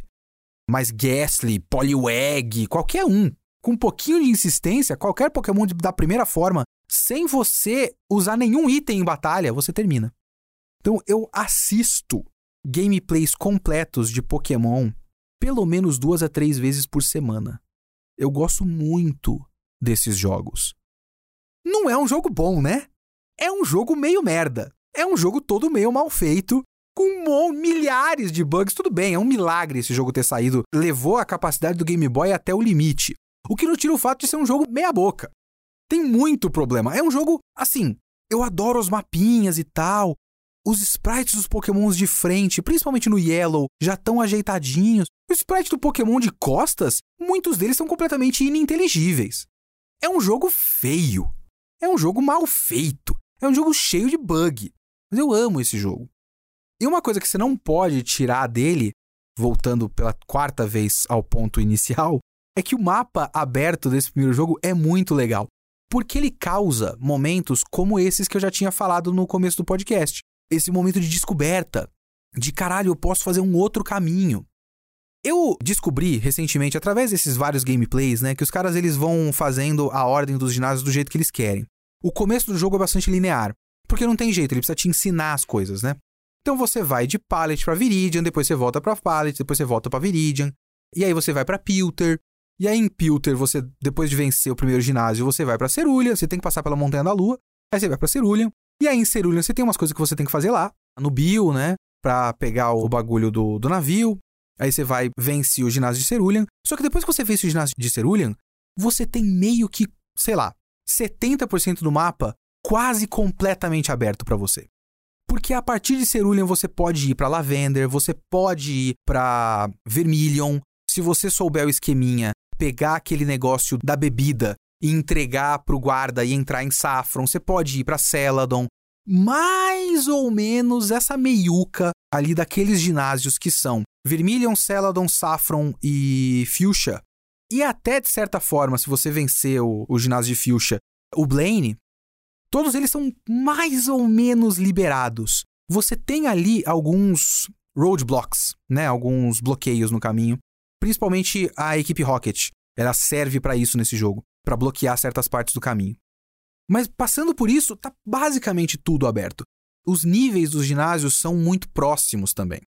Mas Ghastly, Poliwag, qualquer um, com um pouquinho de insistência, qualquer Pokémon da primeira forma, sem você usar nenhum item em batalha, você termina. Então eu assisto gameplays completos de Pokémon pelo menos duas a três vezes por semana. Eu gosto muito desses jogos. Não é um jogo bom, né? É um jogo meio merda. É um jogo todo meio mal feito com milhares de bugs. Tudo bem, é um milagre esse jogo ter saído. Levou a capacidade do Game Boy até o limite. O que não tira o fato de ser um jogo meia-boca. Tem muito problema. É um jogo, assim, eu adoro os mapinhas e tal. Os sprites dos pokémons de frente, principalmente no Yellow, já estão ajeitadinhos. O sprite do Pokémon de costas, muitos deles são completamente ininteligíveis. É um jogo feio. É um jogo mal feito. É um jogo cheio de bug. Mas eu amo esse jogo. E uma coisa que você não pode tirar dele, voltando pela quarta vez ao ponto inicial, é que o mapa aberto desse primeiro jogo é muito legal. Porque ele causa momentos como esses que eu já tinha falado no começo do podcast. Esse momento de descoberta, de caralho, eu posso fazer um outro caminho. Eu descobri recentemente, através desses vários gameplays, né, que os caras eles vão fazendo a ordem dos ginásios do jeito que eles querem. O começo do jogo é bastante linear, porque não tem jeito, ele precisa te ensinar as coisas, né? Então você vai de Pallet para Viridian, depois você volta para Pallet, depois você volta para Viridian, e aí você vai para Pilter. E aí em Pilter, você depois de vencer o primeiro ginásio, você vai para Cerulean, você tem que passar pela Montanha da Lua, aí você vai para Cerulean. E aí em Cerulean você tem umas coisas que você tem que fazer lá, no Bio, né, para pegar o bagulho do, do navio. Aí você vai vence o ginásio de Cerulean. Só que depois que você vence o ginásio de Cerulean, você tem meio que, sei lá, 70% do mapa quase completamente aberto para você. Porque a partir de Cerulean você pode ir para Lavender, você pode ir para Vermilion. Se você souber o esqueminha, pegar aquele negócio da bebida e entregar pro guarda e entrar em Saffron, você pode ir para Celadon. Mais ou menos essa meiuca ali daqueles ginásios que são Vermilion, Celadon, Saffron e Fuchsia. E até de certa forma, se você vencer o, o ginásio de Fuchsia, o Blaine, Todos eles são mais ou menos liberados. Você tem ali alguns roadblocks, né? Alguns bloqueios no caminho. Principalmente a equipe Rocket. Ela serve para isso nesse jogo, para bloquear certas partes do caminho. Mas passando por isso, tá basicamente tudo aberto. Os níveis dos ginásios são muito próximos também.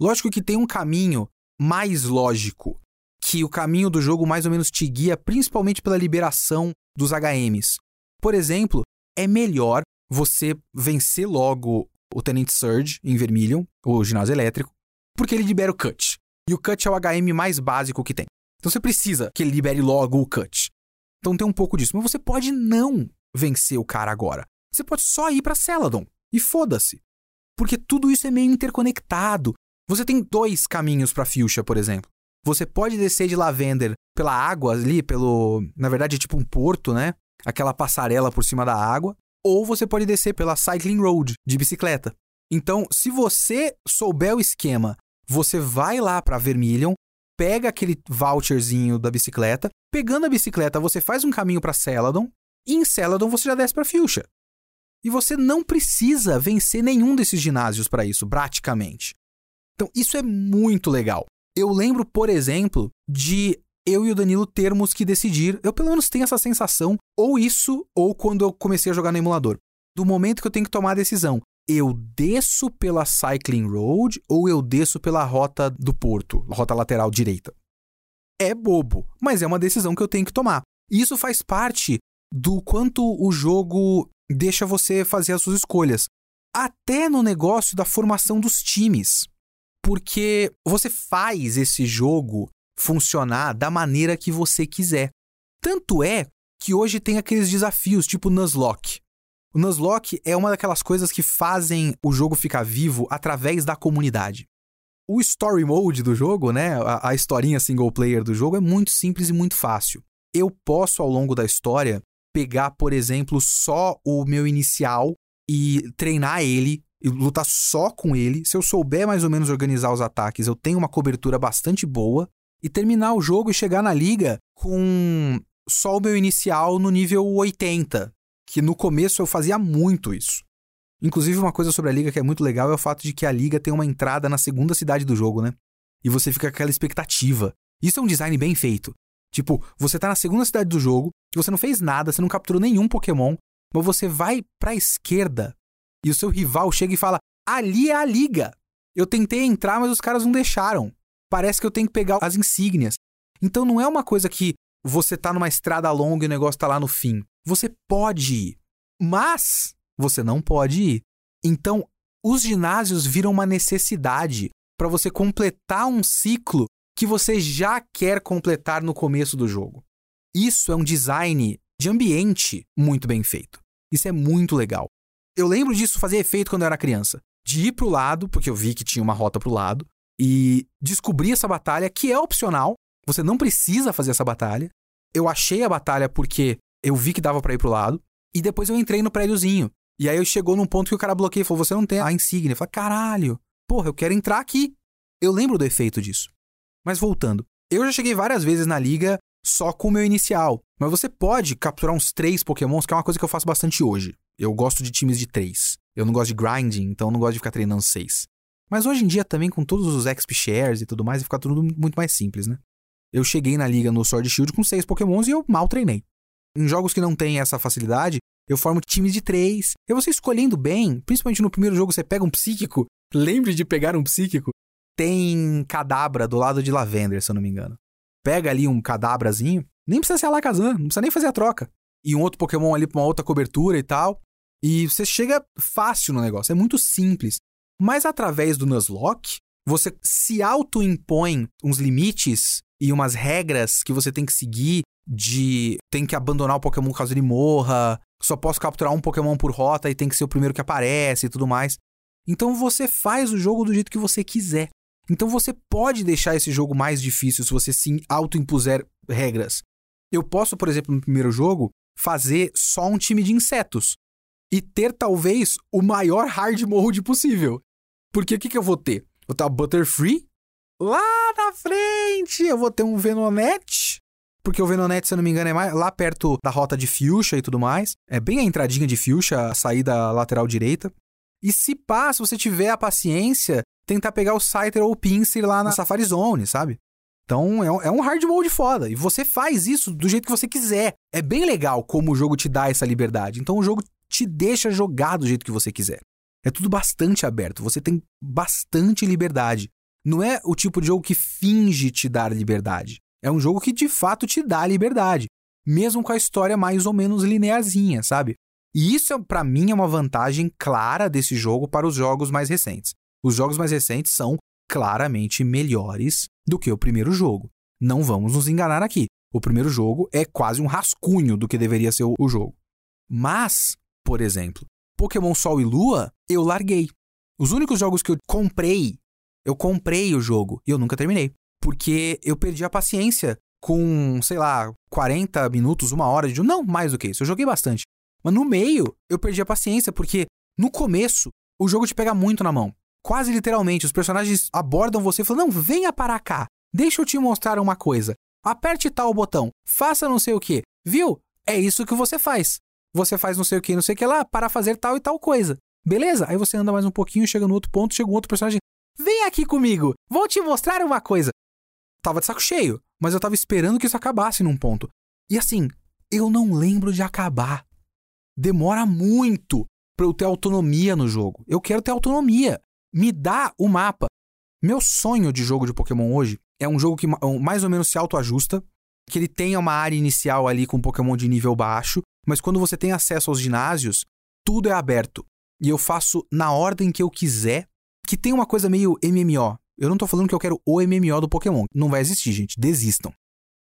Lógico que tem um caminho mais lógico, que o caminho do jogo mais ou menos te guia principalmente pela liberação dos HMs. Por exemplo, é melhor você vencer logo o Tenente Surge em Vermilion, o ginásio elétrico, porque ele libera o Cut. E o Cut é o HM mais básico que tem. Então você precisa que ele libere logo o Cut. Então tem um pouco disso. Mas você pode não vencer o cara agora. Você pode só ir para Celadon. E foda-se. Porque tudo isso é meio interconectado. Você tem dois caminhos para Fuchsia, por exemplo. Você pode descer de Lavender pela água ali, pelo. Na verdade, é tipo um porto, né? Aquela passarela por cima da água, ou você pode descer pela Cycling Road de bicicleta. Então, se você souber o esquema, você vai lá para Vermilion, pega aquele voucherzinho da bicicleta, pegando a bicicleta, você faz um caminho para Celadon, e em Celadon você já desce para Fuchsia. E você não precisa vencer nenhum desses ginásios para isso, praticamente. Então, isso é muito legal. Eu lembro, por exemplo, de eu e o Danilo termos que decidir. Eu pelo menos tenho essa sensação, ou isso, ou quando eu comecei a jogar no emulador. Do momento que eu tenho que tomar a decisão, eu desço pela Cycling Road ou eu desço pela rota do porto, rota lateral direita. É bobo, mas é uma decisão que eu tenho que tomar. Isso faz parte do quanto o jogo deixa você fazer as suas escolhas. Até no negócio da formação dos times. Porque você faz esse jogo funcionar da maneira que você quiser. Tanto é que hoje tem aqueles desafios, tipo Nuzlocke. O Nuzlocke é uma daquelas coisas que fazem o jogo ficar vivo através da comunidade. O story mode do jogo, né, a, a historinha single player do jogo é muito simples e muito fácil. Eu posso ao longo da história pegar, por exemplo, só o meu inicial e treinar ele e lutar só com ele. Se eu souber mais ou menos organizar os ataques, eu tenho uma cobertura bastante boa e terminar o jogo e chegar na liga com só o meu inicial no nível 80, que no começo eu fazia muito isso. Inclusive, uma coisa sobre a liga que é muito legal é o fato de que a liga tem uma entrada na segunda cidade do jogo, né? E você fica com aquela expectativa. Isso é um design bem feito. Tipo, você tá na segunda cidade do jogo, você não fez nada, você não capturou nenhum Pokémon, mas você vai pra esquerda e o seu rival chega e fala: Ali é a liga. Eu tentei entrar, mas os caras não deixaram parece que eu tenho que pegar as insígnias. Então não é uma coisa que você tá numa estrada longa e o negócio tá lá no fim. Você pode ir, mas você não pode ir. Então, os ginásios viram uma necessidade para você completar um ciclo que você já quer completar no começo do jogo. Isso é um design de ambiente muito bem feito. Isso é muito legal. Eu lembro disso fazer efeito quando eu era criança. De ir pro lado, porque eu vi que tinha uma rota pro lado, e descobri essa batalha, que é opcional. Você não precisa fazer essa batalha. Eu achei a batalha porque eu vi que dava para ir pro lado. E depois eu entrei no prédiozinho. E aí eu chegou num ponto que o cara bloqueia e falou: Você não tem a insígnia. Eu falei: Caralho, porra, eu quero entrar aqui. Eu lembro do efeito disso. Mas voltando, eu já cheguei várias vezes na liga só com o meu inicial. Mas você pode capturar uns três pokémons, que é uma coisa que eu faço bastante hoje. Eu gosto de times de três. Eu não gosto de grinding, então eu não gosto de ficar treinando seis. Mas hoje em dia também com todos os XP shares e tudo mais, fica tudo muito mais simples, né? Eu cheguei na liga no Sword Shield com seis pokémons e eu mal treinei. Em jogos que não tem essa facilidade, eu formo times de três. E você escolhendo bem, principalmente no primeiro jogo você pega um psíquico, lembre de pegar um psíquico, tem cadabra do lado de Lavender, se eu não me engano. Pega ali um cadabrazinho, nem precisa ser Alakazam, não precisa nem fazer a troca. E um outro Pokémon ali pra uma outra cobertura e tal. E você chega fácil no negócio, é muito simples. Mas através do Nuzlocke, você se auto-impõe uns limites e umas regras que você tem que seguir de tem que abandonar o Pokémon caso ele morra, só posso capturar um Pokémon por rota e tem que ser o primeiro que aparece e tudo mais. Então você faz o jogo do jeito que você quiser. Então você pode deixar esse jogo mais difícil se você se auto-impuser regras. Eu posso, por exemplo, no primeiro jogo, fazer só um time de insetos e ter talvez o maior hard mode possível. Porque o que, que eu vou ter? Vou ter uma Butterfree. Lá na frente eu vou ter um Venonete. Porque o Venonete, se eu não me engano, é mais, lá perto da rota de Fuchsia e tudo mais. É bem a entradinha de Fuchsia, a saída lateral direita. E se pá, se você tiver a paciência, tentar pegar o Scyther ou o Pinsir lá na Safari Zone, sabe? Então é um, é um hard mode foda. E você faz isso do jeito que você quiser. É bem legal como o jogo te dá essa liberdade. Então o jogo te deixa jogar do jeito que você quiser. É tudo bastante aberto, você tem bastante liberdade. Não é o tipo de jogo que finge te dar liberdade. É um jogo que de fato te dá liberdade, mesmo com a história mais ou menos linearzinha, sabe? E isso, para mim, é uma vantagem clara desse jogo para os jogos mais recentes. Os jogos mais recentes são claramente melhores do que o primeiro jogo. Não vamos nos enganar aqui. O primeiro jogo é quase um rascunho do que deveria ser o jogo. Mas, por exemplo, Pokémon Sol e Lua, eu larguei. Os únicos jogos que eu comprei, eu comprei o jogo e eu nunca terminei. Porque eu perdi a paciência com, sei lá, 40 minutos, uma hora de jogo. Não, mais do que isso. Eu joguei bastante. Mas no meio, eu perdi a paciência, porque no começo, o jogo te pega muito na mão. Quase literalmente, os personagens abordam você e falam: Não, venha para cá. Deixa eu te mostrar uma coisa. Aperte tal botão. Faça não sei o que. Viu? É isso que você faz. Você faz não sei o que, não sei o que lá, para fazer tal e tal coisa. Beleza? Aí você anda mais um pouquinho, chega no outro ponto, chega um outro personagem. Vem aqui comigo, vou te mostrar uma coisa. Tava de saco cheio, mas eu tava esperando que isso acabasse num ponto. E assim, eu não lembro de acabar. Demora muito pra eu ter autonomia no jogo. Eu quero ter autonomia. Me dá o mapa. Meu sonho de jogo de Pokémon hoje é um jogo que mais ou menos se autoajusta, que ele tenha uma área inicial ali com Pokémon de nível baixo, mas quando você tem acesso aos ginásios, tudo é aberto. E eu faço na ordem que eu quiser, que tem uma coisa meio MMO. Eu não tô falando que eu quero o MMO do Pokémon. Não vai existir, gente. Desistam.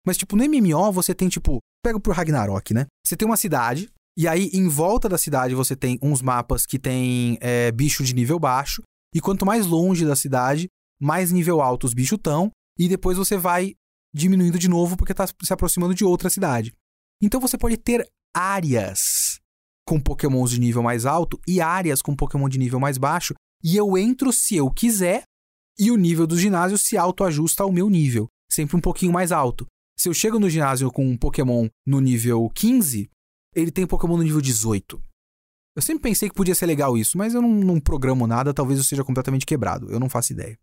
Mas, tipo, no MMO você tem, tipo, pega pro Ragnarok, né? Você tem uma cidade, e aí em volta da cidade você tem uns mapas que tem é, bicho de nível baixo, e quanto mais longe da cidade, mais nível alto os bichos estão, e depois você vai diminuindo de novo porque está se aproximando de outra cidade. Então você pode ter áreas com pokémons de nível mais alto e áreas com pokémon de nível mais baixo, e eu entro se eu quiser, e o nível do ginásio se autoajusta ao meu nível, sempre um pouquinho mais alto. Se eu chego no ginásio com um pokémon no nível 15, ele tem pokémon no nível 18. Eu sempre pensei que podia ser legal isso, mas eu não, não programo nada, talvez eu seja completamente quebrado, eu não faço ideia.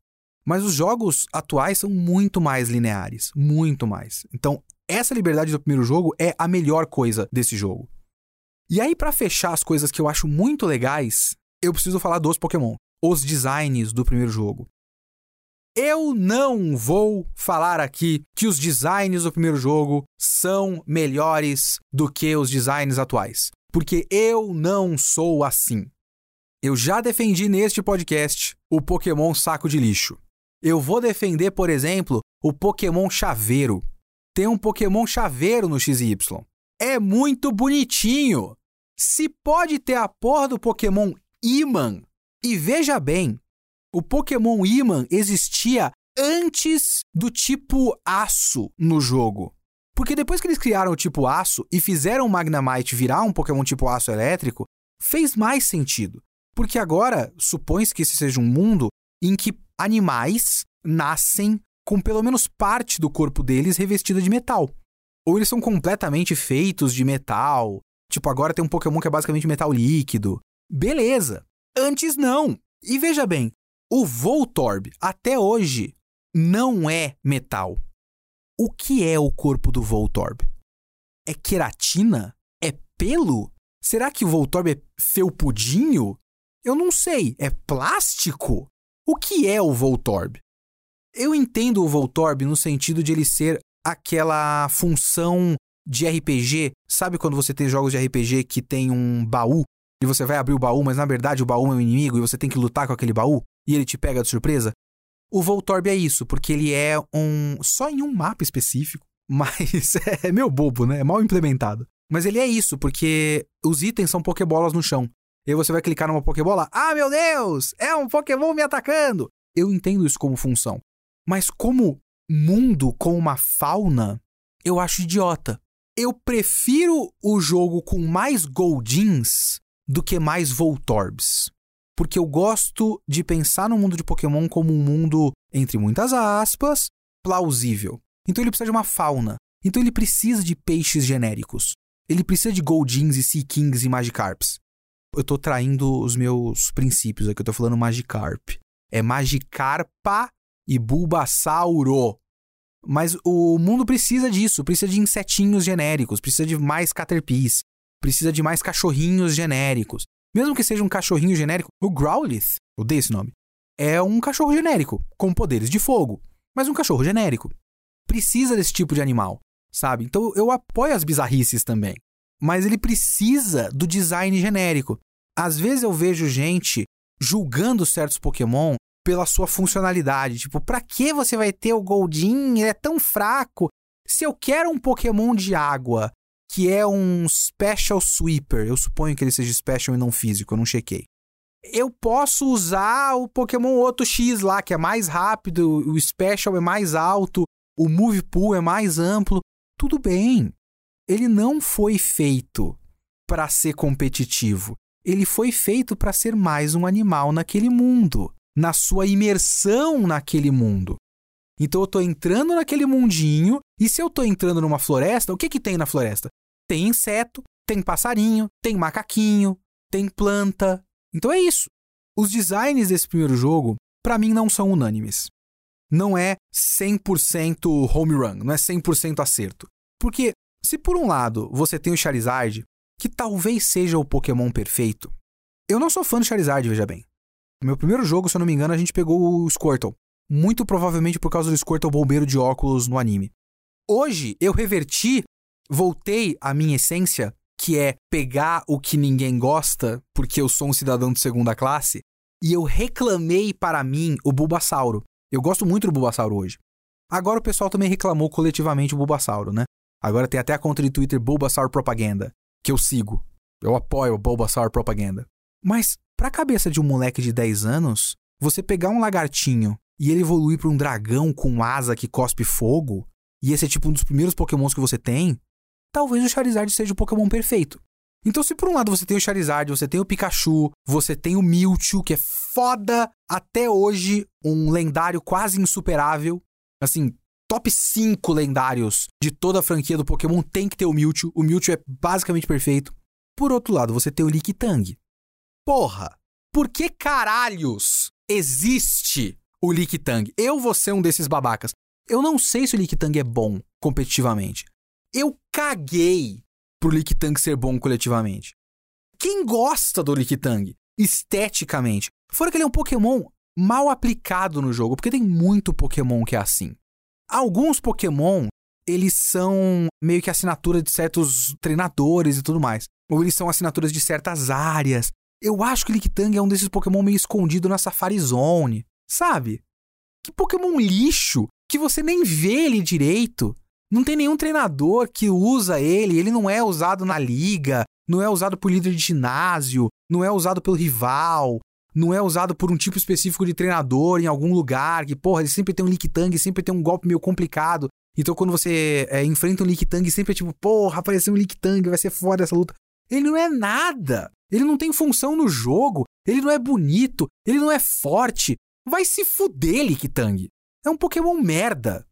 Mas os jogos atuais são muito mais lineares, muito mais. Então, essa liberdade do primeiro jogo é a melhor coisa desse jogo. E aí, para fechar as coisas que eu acho muito legais, eu preciso falar dos Pokémon, os designs do primeiro jogo. Eu não vou falar aqui que os designs do primeiro jogo são melhores do que os designs atuais, porque eu não sou assim. Eu já defendi neste podcast o Pokémon saco de lixo. Eu vou defender, por exemplo, o Pokémon Chaveiro. Tem um Pokémon Chaveiro no XY. É muito bonitinho. Se pode ter a porra do Pokémon Iman. E veja bem, o Pokémon Iman existia antes do tipo aço no jogo. Porque depois que eles criaram o tipo aço e fizeram o Magnemite virar um Pokémon tipo aço elétrico, fez mais sentido. Porque agora supõe-se que esse seja um mundo em que animais nascem com pelo menos parte do corpo deles revestida de metal. Ou eles são completamente feitos de metal. Tipo, agora tem um Pokémon que é basicamente metal líquido. Beleza. Antes não. E veja bem, o Voltorb até hoje não é metal. O que é o corpo do Voltorb? É queratina? É pelo? Será que o Voltorb é felpudinho? Eu não sei. É plástico? O que é o Voltorb? Eu entendo o Voltorb no sentido de ele ser aquela função de RPG. Sabe quando você tem jogos de RPG que tem um baú e você vai abrir o baú, mas na verdade o baú é um inimigo e você tem que lutar com aquele baú e ele te pega de surpresa? O Voltorb é isso, porque ele é um só em um mapa específico, mas é meio bobo, né? É mal implementado. Mas ele é isso, porque os itens são pokebolas no chão. E aí você vai clicar numa Pokébola. Ah, meu Deus! É um Pokémon me atacando! Eu entendo isso como função. Mas como mundo com uma fauna, eu acho idiota. Eu prefiro o jogo com mais Goldins do que mais Voltorbs. Porque eu gosto de pensar no mundo de Pokémon como um mundo, entre muitas aspas, plausível. Então ele precisa de uma fauna. Então ele precisa de peixes genéricos. Ele precisa de Goldins e Sea Kings e Magikarps eu tô traindo os meus princípios aqui, eu tô falando Magikarp. É Magikarpa e Bulbasauro. Mas o mundo precisa disso, precisa de insetinhos genéricos, precisa de mais Caterpies, precisa de mais cachorrinhos genéricos. Mesmo que seja um cachorrinho genérico, o Growlithe, odeio esse nome, é um cachorro genérico, com poderes de fogo, mas um cachorro genérico. Precisa desse tipo de animal, sabe? Então eu apoio as bizarrices também mas ele precisa do design genérico. Às vezes eu vejo gente julgando certos Pokémon pela sua funcionalidade. Tipo, pra que você vai ter o Goldin? Ele é tão fraco. Se eu quero um Pokémon de água, que é um Special Sweeper, eu suponho que ele seja Special e não físico, eu não chequei. Eu posso usar o Pokémon Outro X lá, que é mais rápido, o Special é mais alto, o Move Pool é mais amplo. Tudo bem ele não foi feito para ser competitivo. Ele foi feito para ser mais um animal naquele mundo, na sua imersão naquele mundo. Então eu tô entrando naquele mundinho, e se eu tô entrando numa floresta, o que que tem na floresta? Tem inseto, tem passarinho, tem macaquinho, tem planta. Então é isso. Os designs desse primeiro jogo, para mim, não são unânimes. Não é 100% home run, não é 100% acerto. Porque se por um lado você tem o Charizard, que talvez seja o Pokémon perfeito, eu não sou fã do Charizard, veja bem. No meu primeiro jogo, se eu não me engano, a gente pegou o Squirtle. Muito provavelmente por causa do Squirtle bombeiro de óculos no anime. Hoje, eu reverti, voltei à minha essência, que é pegar o que ninguém gosta, porque eu sou um cidadão de segunda classe, e eu reclamei para mim o Bulbasauro. Eu gosto muito do Bulbasauro hoje. Agora o pessoal também reclamou coletivamente o Bulbasauro, né? Agora tem até a conta de Twitter Bulbasaur Propaganda, que eu sigo. Eu apoio o Bulbasaur Propaganda. Mas, pra cabeça de um moleque de 10 anos, você pegar um lagartinho e ele evoluir para um dragão com asa que cospe fogo, e esse é tipo um dos primeiros pokémons que você tem, talvez o Charizard seja o Pokémon perfeito. Então, se por um lado você tem o Charizard, você tem o Pikachu, você tem o Mewtwo, que é foda até hoje, um lendário quase insuperável. Assim, top 5 lendários de toda a franquia do Pokémon tem que ter o Mewtwo. O Mewtwo é basicamente perfeito. Por outro lado, você tem o Lickitung. Porra, por que caralhos existe o Lickitung? Eu vou ser um desses babacas. Eu não sei se o Lickitung é bom competitivamente. Eu caguei pro Lickitung ser bom coletivamente. Quem gosta do Lickitung esteticamente? Fora que ele é um Pokémon mal aplicado no jogo, porque tem muito Pokémon que é assim. Alguns Pokémon, eles são meio que assinatura de certos treinadores e tudo mais. Ou eles são assinaturas de certas áreas. Eu acho que o Lickitung é um desses Pokémon meio escondido na Safari Zone, sabe? Que Pokémon lixo que você nem vê ele direito. Não tem nenhum treinador que usa ele, ele não é usado na liga, não é usado por líder de ginásio, não é usado pelo rival, não é usado por um tipo específico de treinador em algum lugar, que, porra, ele sempre tem um Lickitung, sempre tem um golpe meio complicado. Então, quando você é, enfrenta um Lickitung, sempre é tipo, porra, apareceu um Lickitung, vai ser foda essa luta. Ele não é nada. Ele não tem função no jogo. Ele não é bonito. Ele não é forte. Vai se fuder, Lickitung. É um Pokémon merda.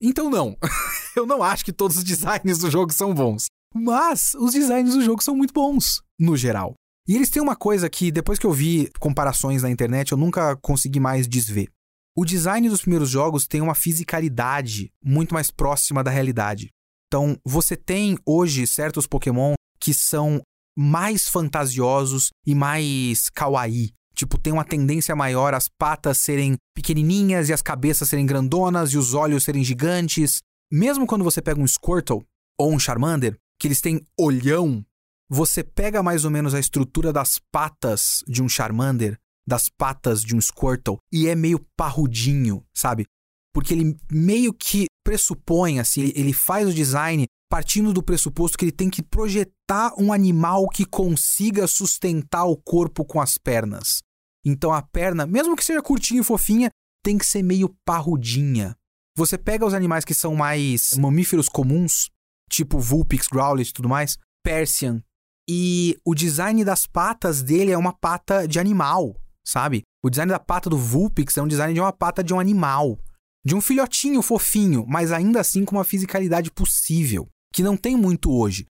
Então, não. eu não acho que todos os designs do jogo são bons. Mas os designs do jogo são muito bons, no geral. E eles têm uma coisa que, depois que eu vi comparações na internet, eu nunca consegui mais desver. O design dos primeiros jogos tem uma fisicalidade muito mais próxima da realidade. Então, você tem hoje certos Pokémon que são mais fantasiosos e mais kawaii. Tipo, tem uma tendência maior as patas serem pequenininhas e as cabeças serem grandonas e os olhos serem gigantes. Mesmo quando você pega um Squirtle ou um Charmander, que eles têm olhão, você pega mais ou menos a estrutura das patas de um Charmander, das patas de um Squirtle, e é meio parrudinho, sabe? Porque ele meio que pressupõe, assim, ele faz o design partindo do pressuposto que ele tem que projetar um animal que consiga sustentar o corpo com as pernas. Então a perna, mesmo que seja curtinha e fofinha, tem que ser meio parrudinha. Você pega os animais que são mais mamíferos comuns, tipo Vulpix, Growlithe e tudo mais, Persian, e o design das patas dele é uma pata de animal, sabe? O design da pata do Vulpix é um design de uma pata de um animal. De um filhotinho fofinho, mas ainda assim com uma fisicalidade possível, que não tem muito hoje.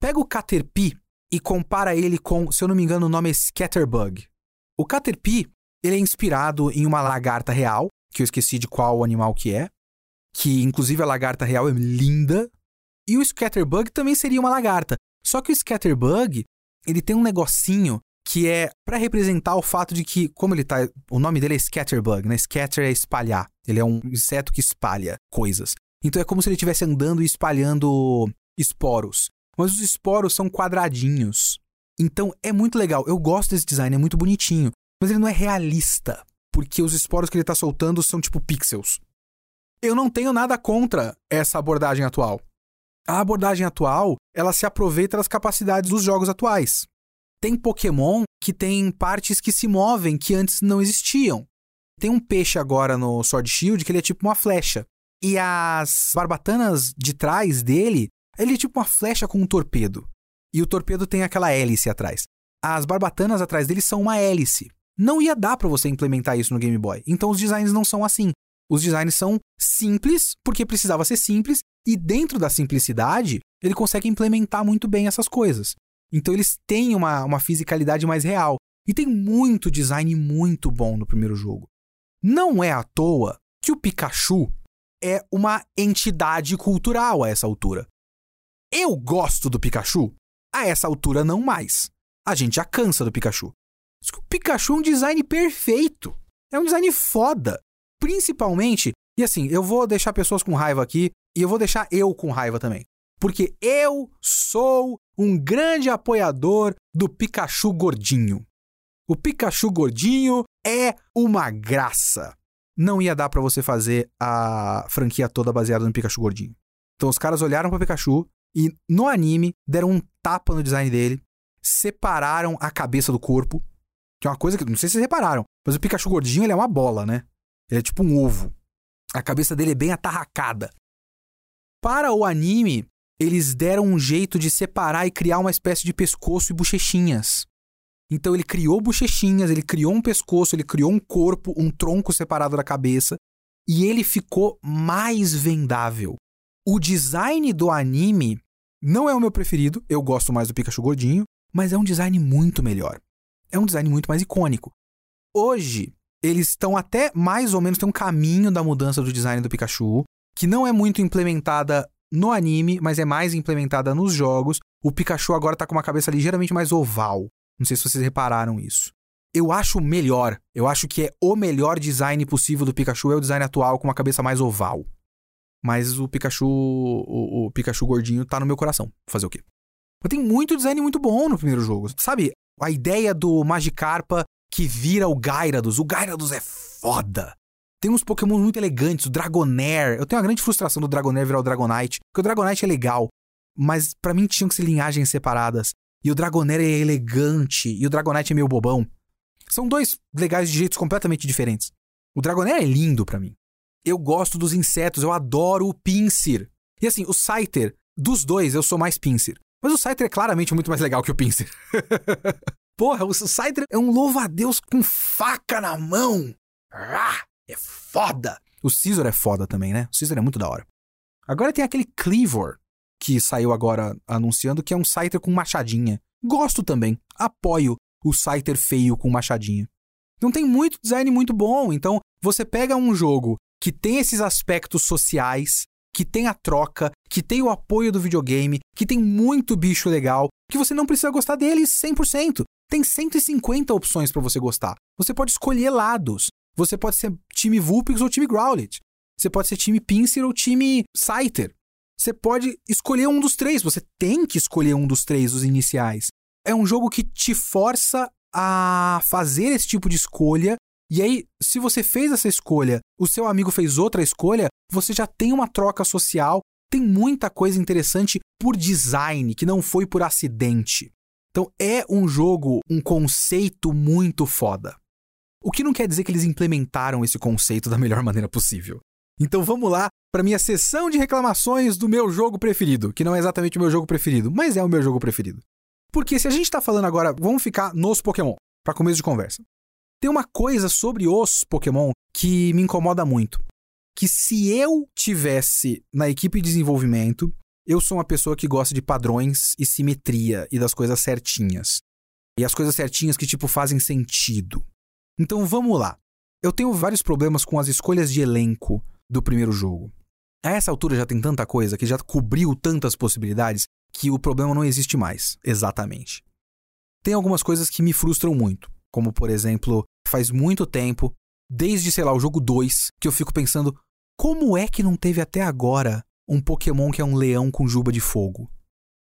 Pega o Caterpie e compara ele com, se eu não me engano, o nome é Scatterbug. O Caterpie, ele é inspirado em uma lagarta real, que eu esqueci de qual animal que é, que inclusive a lagarta real é linda, e o Scatterbug também seria uma lagarta. Só que o Scatterbug, ele tem um negocinho que é para representar o fato de que, como ele tá, o nome dele é Scatterbug, né? Scatter é espalhar. Ele é um inseto que espalha coisas. Então é como se ele estivesse andando e espalhando esporos. Mas os esporos são quadradinhos. Então é muito legal. Eu gosto desse design, é muito bonitinho. Mas ele não é realista. Porque os esporos que ele tá soltando são tipo pixels. Eu não tenho nada contra essa abordagem atual. A abordagem atual, ela se aproveita das capacidades dos jogos atuais. Tem Pokémon que tem partes que se movem que antes não existiam. Tem um peixe agora no Sword Shield que ele é tipo uma flecha. E as barbatanas de trás dele, ele é tipo uma flecha com um torpedo. E o torpedo tem aquela hélice atrás. As barbatanas atrás dele são uma hélice. Não ia dar para você implementar isso no Game Boy. Então os designs não são assim. Os designs são simples, porque precisava ser simples, e dentro da simplicidade, ele consegue implementar muito bem essas coisas. Então eles têm uma, uma fisicalidade mais real. E tem muito design muito bom no primeiro jogo. Não é à toa que o Pikachu é uma entidade cultural a essa altura. Eu gosto do Pikachu, a essa altura não mais. A gente já cansa do Pikachu. O Pikachu é um design perfeito. É um design foda. Principalmente, e assim, eu vou deixar pessoas com raiva aqui e eu vou deixar eu com raiva também. Porque eu sou um grande apoiador do Pikachu gordinho. O Pikachu gordinho é uma graça. Não ia dar para você fazer a franquia toda baseada no Pikachu gordinho. Então os caras olharam para Pikachu e no anime deram um tapa no design dele, separaram a cabeça do corpo, que é uma coisa que não sei se vocês repararam, mas o Pikachu gordinho ele é uma bola, né? Ele é tipo um ovo. A cabeça dele é bem atarracada. Para o anime, eles deram um jeito de separar e criar uma espécie de pescoço e bochechinhas. Então ele criou bochechinhas, ele criou um pescoço, ele criou um corpo, um tronco separado da cabeça e ele ficou mais vendável. O design do anime não é o meu preferido, eu gosto mais do Pikachu gordinho, mas é um design muito melhor. É um design muito mais icônico. Hoje, eles estão até mais ou menos tem um caminho da mudança do design do Pikachu, que não é muito implementada no anime, mas é mais implementada nos jogos. O Pikachu agora tá com uma cabeça ligeiramente mais oval. Não sei se vocês repararam isso. Eu acho melhor. Eu acho que é o melhor design possível do Pikachu é o design atual com uma cabeça mais oval. Mas o Pikachu, o, o Pikachu gordinho tá no meu coração. Fazer o quê? Mas tem muito design muito bom no primeiro jogo. Sabe, a ideia do Magikarpa que vira o Gyarados. O Gyarados é foda. Tem uns Pokémon muito elegantes, o Dragonair. Eu tenho uma grande frustração do Dragonair virar o Dragonite, porque o Dragonite é legal, mas para mim tinham que ser linhagens separadas. E o Dragonair é elegante, e o Dragonite é meio bobão. São dois legais de jeitos completamente diferentes. O Dragonair é lindo para mim. Eu gosto dos insetos, eu adoro o Pinsir. E assim, o Scyther, dos dois, eu sou mais Pinsir. Mas o Scyther é claramente muito mais legal que o Pinsir. Porra, o Scyther é um louva-a-Deus com faca na mão. É foda. O Caesar é foda também, né? O Caesar é muito da hora. Agora tem aquele Cleavor, que saiu agora anunciando que é um Scyther com machadinha. Gosto também. Apoio o Scyther feio com machadinha. Então tem muito design muito bom. Então você pega um jogo que tem esses aspectos sociais, que tem a troca, que tem o apoio do videogame, que tem muito bicho legal, que você não precisa gostar deles 100%. Tem 150 opções para você gostar. Você pode escolher lados. Você pode ser time Vulpix ou time Growlithe. Você pode ser time Pinsir ou time Scyther. Você pode escolher um dos três. Você tem que escolher um dos três, os iniciais. É um jogo que te força a fazer esse tipo de escolha. E aí, se você fez essa escolha, o seu amigo fez outra escolha, você já tem uma troca social. Tem muita coisa interessante por design, que não foi por acidente. Então, é um jogo, um conceito muito foda. O que não quer dizer que eles implementaram esse conceito da melhor maneira possível. Então vamos lá para minha sessão de reclamações do meu jogo preferido, que não é exatamente o meu jogo preferido, mas é o meu jogo preferido. Porque se a gente está falando agora, vamos ficar nos Pokémon, para começo de conversa. Tem uma coisa sobre os Pokémon que me incomoda muito. Que se eu tivesse na equipe de desenvolvimento, eu sou uma pessoa que gosta de padrões e simetria e das coisas certinhas. E as coisas certinhas que, tipo, fazem sentido. Então vamos lá. Eu tenho vários problemas com as escolhas de elenco do primeiro jogo. A essa altura já tem tanta coisa que já cobriu tantas possibilidades que o problema não existe mais, exatamente. Tem algumas coisas que me frustram muito, como por exemplo, faz muito tempo, desde sei lá o jogo 2, que eu fico pensando como é que não teve até agora um Pokémon que é um leão com juba de fogo?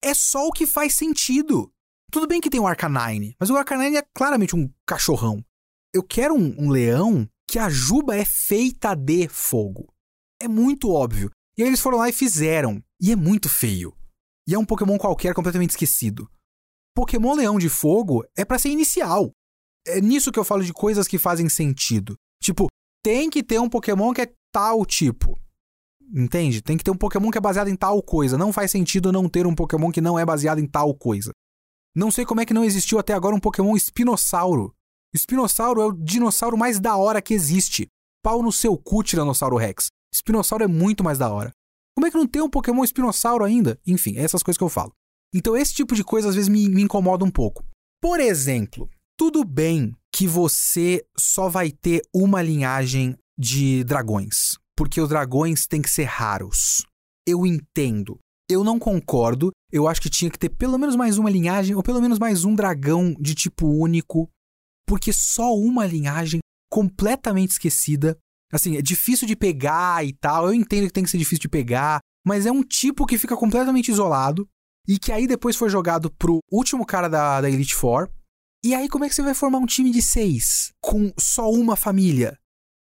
É só o que faz sentido. Tudo bem que tem o Arcanine, mas o Arcanine é claramente um cachorrão eu quero um, um leão que a juba é feita de fogo. É muito óbvio. E aí eles foram lá e fizeram. E é muito feio. E é um Pokémon qualquer completamente esquecido. Pokémon Leão de Fogo é para ser inicial. É nisso que eu falo de coisas que fazem sentido. Tipo, tem que ter um Pokémon que é tal tipo. Entende? Tem que ter um Pokémon que é baseado em tal coisa. Não faz sentido não ter um Pokémon que não é baseado em tal coisa. Não sei como é que não existiu até agora um Pokémon espinossauro Espinossauro é o dinossauro mais da hora que existe. Pau no seu cu, Tiranossauro Rex. Espinossauro é muito mais da hora. Como é que não tem um Pokémon espinossauro ainda? Enfim, é essas coisas que eu falo. Então, esse tipo de coisa às vezes me, me incomoda um pouco. Por exemplo, tudo bem que você só vai ter uma linhagem de dragões, porque os dragões têm que ser raros. Eu entendo. Eu não concordo. Eu acho que tinha que ter pelo menos mais uma linhagem, ou pelo menos mais um dragão de tipo único, porque só uma linhagem completamente esquecida. Assim, é difícil de pegar e tal. Eu entendo que tem que ser difícil de pegar, mas é um tipo que fica completamente isolado e que aí depois foi jogado pro último cara da, da Elite Four. E aí, como é que você vai formar um time de seis com só uma família?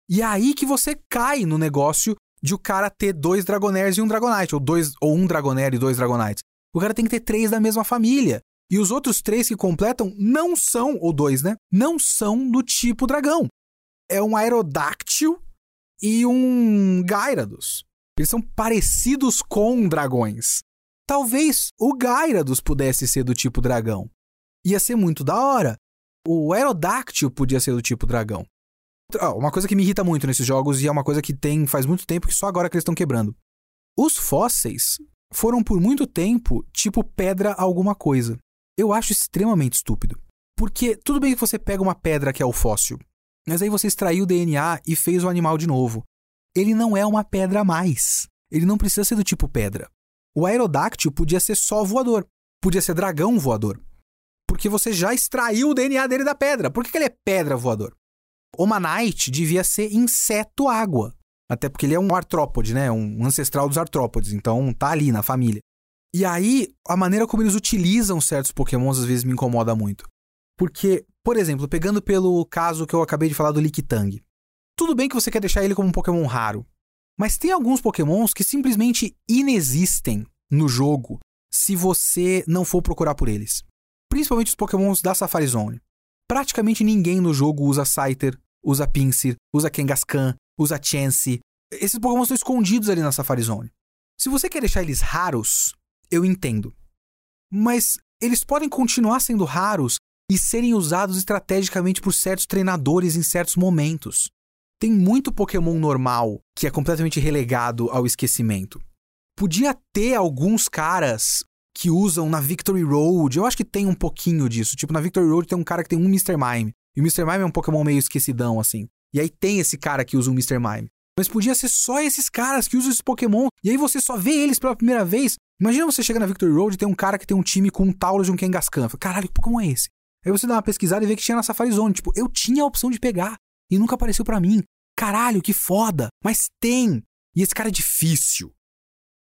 E é aí que você cai no negócio de o cara ter dois Dragonairs e um Dragonite, ou, dois, ou um Dragonair e dois Dragonites. O cara tem que ter três da mesma família. E os outros três que completam não são, ou dois, né? Não são do tipo dragão. É um Aerodactyl e um Gyarados. Eles são parecidos com dragões. Talvez o Gyarados pudesse ser do tipo dragão. Ia ser muito da hora. O Aerodactyl podia ser do tipo dragão. Uma coisa que me irrita muito nesses jogos e é uma coisa que tem faz muito tempo que só agora que eles estão quebrando. Os fósseis foram por muito tempo tipo pedra alguma coisa. Eu acho extremamente estúpido. Porque tudo bem que você pega uma pedra que é o fóssil, mas aí você extraiu o DNA e fez o animal de novo. Ele não é uma pedra mais. Ele não precisa ser do tipo pedra. O aerodáctil podia ser só voador. Podia ser dragão voador. Porque você já extraiu o DNA dele da pedra. Por que, que ele é pedra voador? O Manite devia ser inseto água. Até porque ele é um artrópode, né? Um ancestral dos artrópodes. Então tá ali na família. E aí, a maneira como eles utilizam certos pokémons às vezes me incomoda muito. Porque, por exemplo, pegando pelo caso que eu acabei de falar do Lickitung. Tudo bem que você quer deixar ele como um pokémon raro. Mas tem alguns pokémons que simplesmente inexistem no jogo se você não for procurar por eles. Principalmente os pokémons da Safari Zone. Praticamente ninguém no jogo usa Scyther, usa Pinsir, usa Kangaskhan, usa Chansey. Esses pokémons estão escondidos ali na Safari Zone. Se você quer deixar eles raros, eu entendo. Mas eles podem continuar sendo raros e serem usados estrategicamente por certos treinadores em certos momentos. Tem muito Pokémon normal que é completamente relegado ao esquecimento. Podia ter alguns caras que usam na Victory Road. Eu acho que tem um pouquinho disso. Tipo, na Victory Road tem um cara que tem um Mr. Mime. E o Mr. Mime é um Pokémon meio esquecidão, assim. E aí tem esse cara que usa um Mr. Mime. Mas podia ser só esses caras que usam esse Pokémon. E aí você só vê eles pela primeira vez. Imagina você chega na Victory Road e tem um cara que tem um time com um Taurus e um Kangaskhan. Caralho, que Pokémon é esse? Aí você dá uma pesquisada e vê que tinha na Safari Zone. Tipo, eu tinha a opção de pegar. E nunca apareceu para mim. Caralho, que foda! Mas tem! E esse cara é difícil.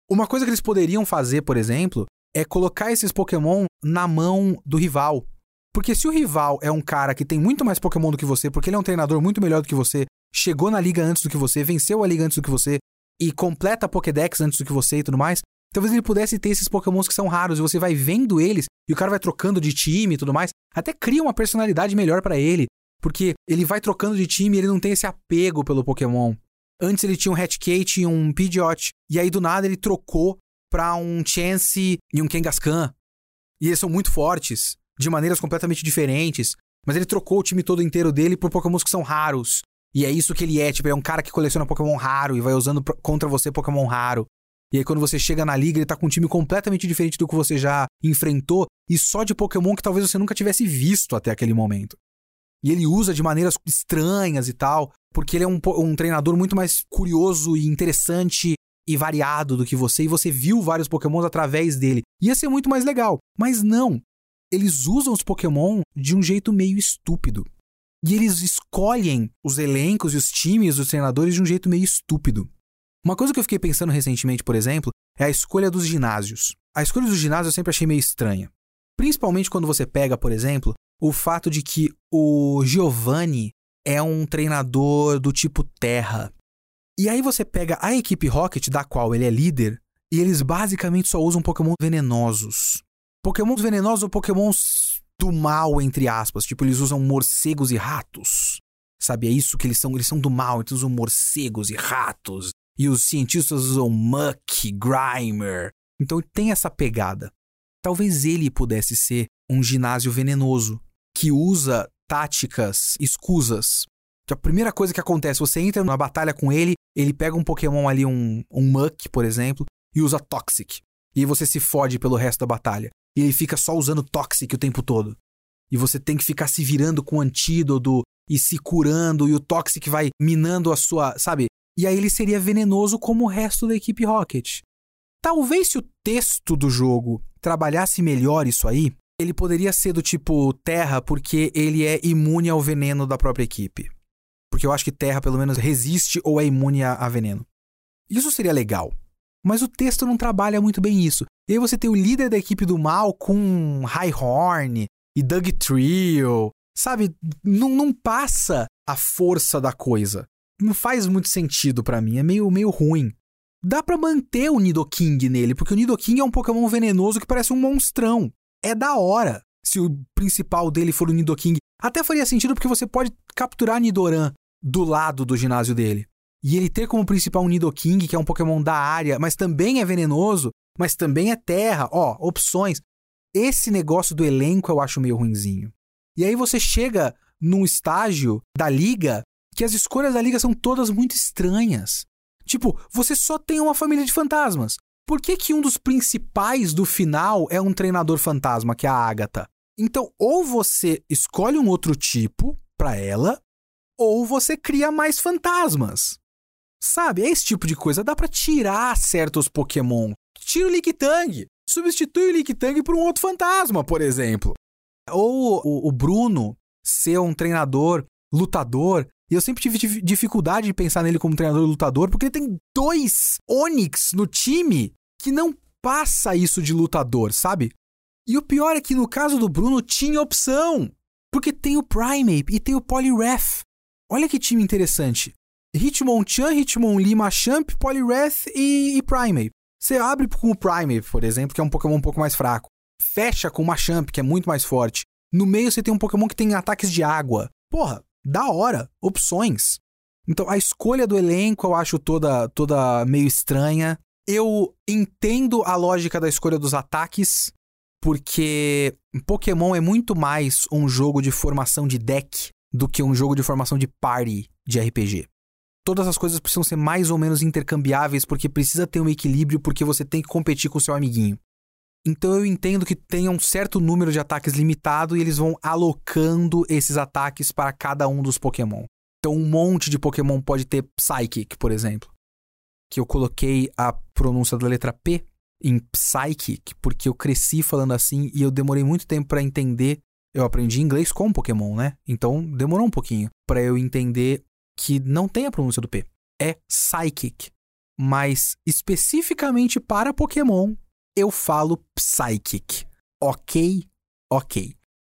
Uma coisa que eles poderiam fazer, por exemplo, é colocar esses Pokémon na mão do rival. Porque se o rival é um cara que tem muito mais Pokémon do que você, porque ele é um treinador muito melhor do que você, chegou na liga antes do que você, venceu a liga antes do que você e completa a Pokédex antes do que você e tudo mais, talvez ele pudesse ter esses Pokémons que são raros e você vai vendo eles e o cara vai trocando de time e tudo mais, até cria uma personalidade melhor para ele. Porque ele vai trocando de time e ele não tem esse apego pelo Pokémon. Antes ele tinha um Hatchkate e um Pidgeot. E aí do nada ele trocou pra um Chance e um Kangaskhan. E eles são muito fortes, de maneiras completamente diferentes. Mas ele trocou o time todo inteiro dele por Pokémons que são raros. E é isso que ele é, tipo, é um cara que coleciona Pokémon raro e vai usando contra você Pokémon raro. E aí quando você chega na liga, ele tá com um time completamente diferente do que você já enfrentou e só de Pokémon que talvez você nunca tivesse visto até aquele momento. E ele usa de maneiras estranhas e tal, porque ele é um, um treinador muito mais curioso e interessante e variado do que você, e você viu vários Pokémons através dele. Ia ser muito mais legal. Mas não. Eles usam os Pokémon de um jeito meio estúpido. E eles escolhem os elencos e os times dos treinadores de um jeito meio estúpido. Uma coisa que eu fiquei pensando recentemente, por exemplo, é a escolha dos ginásios. A escolha dos ginásios eu sempre achei meio estranha. Principalmente quando você pega, por exemplo, o fato de que o Giovanni é um treinador do tipo Terra. E aí você pega a equipe Rocket, da qual ele é líder, e eles basicamente só usam Pokémon venenosos. Pokémons venenosos ou Pokémons do mal, entre aspas. Tipo, eles usam morcegos e ratos. Sabe, é isso que eles são. Eles são do mal, então usam morcegos e ratos. E os cientistas usam Muck, Grimer. Então tem essa pegada. Talvez ele pudesse ser um ginásio venenoso que usa táticas escusas. A primeira coisa que acontece, você entra numa batalha com ele ele pega um Pokémon ali, um, um Muck, por exemplo, e usa Toxic. E você se fode pelo resto da batalha. E ele fica só usando Toxic o tempo todo. E você tem que ficar se virando com antídoto e se curando, e o Toxic vai minando a sua. Sabe? E aí ele seria venenoso como o resto da equipe Rocket. Talvez se o texto do jogo trabalhasse melhor isso aí, ele poderia ser do tipo Terra, porque ele é imune ao veneno da própria equipe. Porque eu acho que Terra, pelo menos, resiste ou é imune a, a veneno. Isso seria legal. Mas o texto não trabalha muito bem isso. E aí você tem o líder da equipe do mal com High Horn e Doug Trio. Sabe? Não, não passa a força da coisa. Não faz muito sentido para mim. É meio, meio ruim. Dá para manter o Nidoking nele, porque o Nidoking é um Pokémon venenoso que parece um monstrão. É da hora se o principal dele for o Nidoking. Até faria sentido porque você pode capturar Nidoran do lado do ginásio dele. E ele ter como principal um Nidoking, que é um Pokémon da área, mas também é venenoso, mas também é terra. Ó, opções. Esse negócio do elenco eu acho meio ruinzinho. E aí você chega num estágio da liga que as escolhas da liga são todas muito estranhas. Tipo, você só tem uma família de fantasmas. Por que, que um dos principais do final é um treinador fantasma, que é a Agatha? Então, ou você escolhe um outro tipo para ela, ou você cria mais fantasmas. Sabe, é esse tipo de coisa. Dá para tirar certos Pokémon. Tira o Lickitung. Substitui o Lickitung por um outro fantasma, por exemplo. Ou o, o Bruno ser um treinador lutador. E eu sempre tive dificuldade de pensar nele como treinador lutador, porque ele tem dois Onix no time que não passa isso de lutador, sabe? E o pior é que no caso do Bruno tinha opção. Porque tem o Primeape e tem o Poliwrath. Olha que time interessante. Hitmonchan, Hitmonlee, Machamp, Poliwrath e, e Primeape. Você abre com o Primeape, por exemplo, que é um Pokémon um pouco mais fraco. Fecha com o Machamp, que é muito mais forte. No meio você tem um Pokémon que tem ataques de água. Porra, da hora. Opções. Então a escolha do elenco eu acho toda, toda meio estranha. Eu entendo a lógica da escolha dos ataques, porque Pokémon é muito mais um jogo de formação de deck do que um jogo de formação de party de RPG. Todas as coisas precisam ser mais ou menos intercambiáveis porque precisa ter um equilíbrio porque você tem que competir com o seu amiguinho. Então eu entendo que tem um certo número de ataques limitado e eles vão alocando esses ataques para cada um dos Pokémon. Então um monte de Pokémon pode ter Psychic, por exemplo. Que eu coloquei a pronúncia da letra P em Psychic porque eu cresci falando assim e eu demorei muito tempo para entender eu aprendi inglês com Pokémon, né? Então demorou um pouquinho para eu entender que não tem a pronúncia do P. É Psychic. Mas especificamente para Pokémon, eu falo Psychic. Ok? Ok.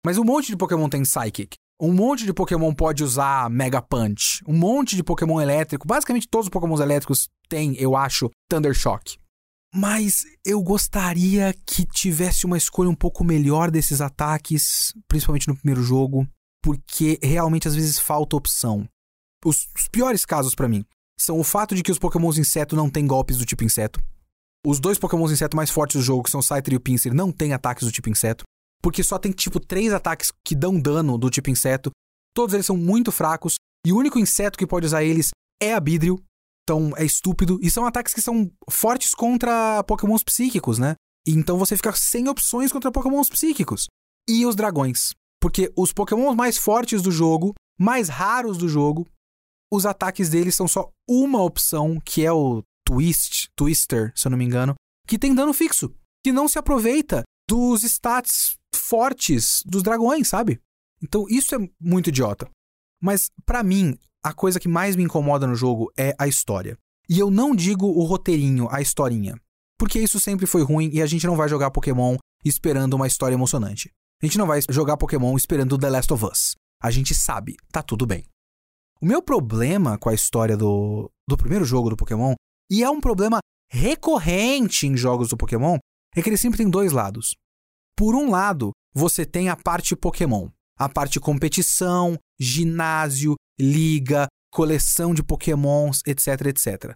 Mas um monte de Pokémon tem Psychic. Um monte de Pokémon pode usar Mega Punch. Um monte de Pokémon elétrico. Basicamente todos os Pokémons elétricos têm, eu acho, Thunder Shock. Mas eu gostaria que tivesse uma escolha um pouco melhor desses ataques, principalmente no primeiro jogo, porque realmente às vezes falta opção. Os, os piores casos para mim são o fato de que os Pokémons inseto não têm golpes do tipo inseto. Os dois Pokémons inseto mais fortes do jogo, que são o Scyther e o Pinsir, não têm ataques do tipo inseto. Porque só tem tipo três ataques que dão dano do tipo inseto. Todos eles são muito fracos. E o único inseto que pode usar eles é a Bidril. Então é estúpido. E são ataques que são fortes contra pokémons psíquicos, né? Então você fica sem opções contra pokémons psíquicos. E os dragões. Porque os pokémons mais fortes do jogo, mais raros do jogo, os ataques deles são só uma opção, que é o Twist, Twister, se eu não me engano, que tem dano fixo. Que não se aproveita dos stats fortes dos dragões, sabe? Então isso é muito idiota. Mas para mim, a coisa que mais me incomoda no jogo é a história. E eu não digo o roteirinho, a historinha. Porque isso sempre foi ruim e a gente não vai jogar Pokémon esperando uma história emocionante. A gente não vai jogar Pokémon esperando The Last of Us. A gente sabe, tá tudo bem. O meu problema com a história do, do primeiro jogo do Pokémon, e é um problema recorrente em jogos do Pokémon, é que ele sempre tem dois lados. Por um lado, você tem a parte Pokémon, a parte competição, ginásio, liga, coleção de pokémons, etc, etc.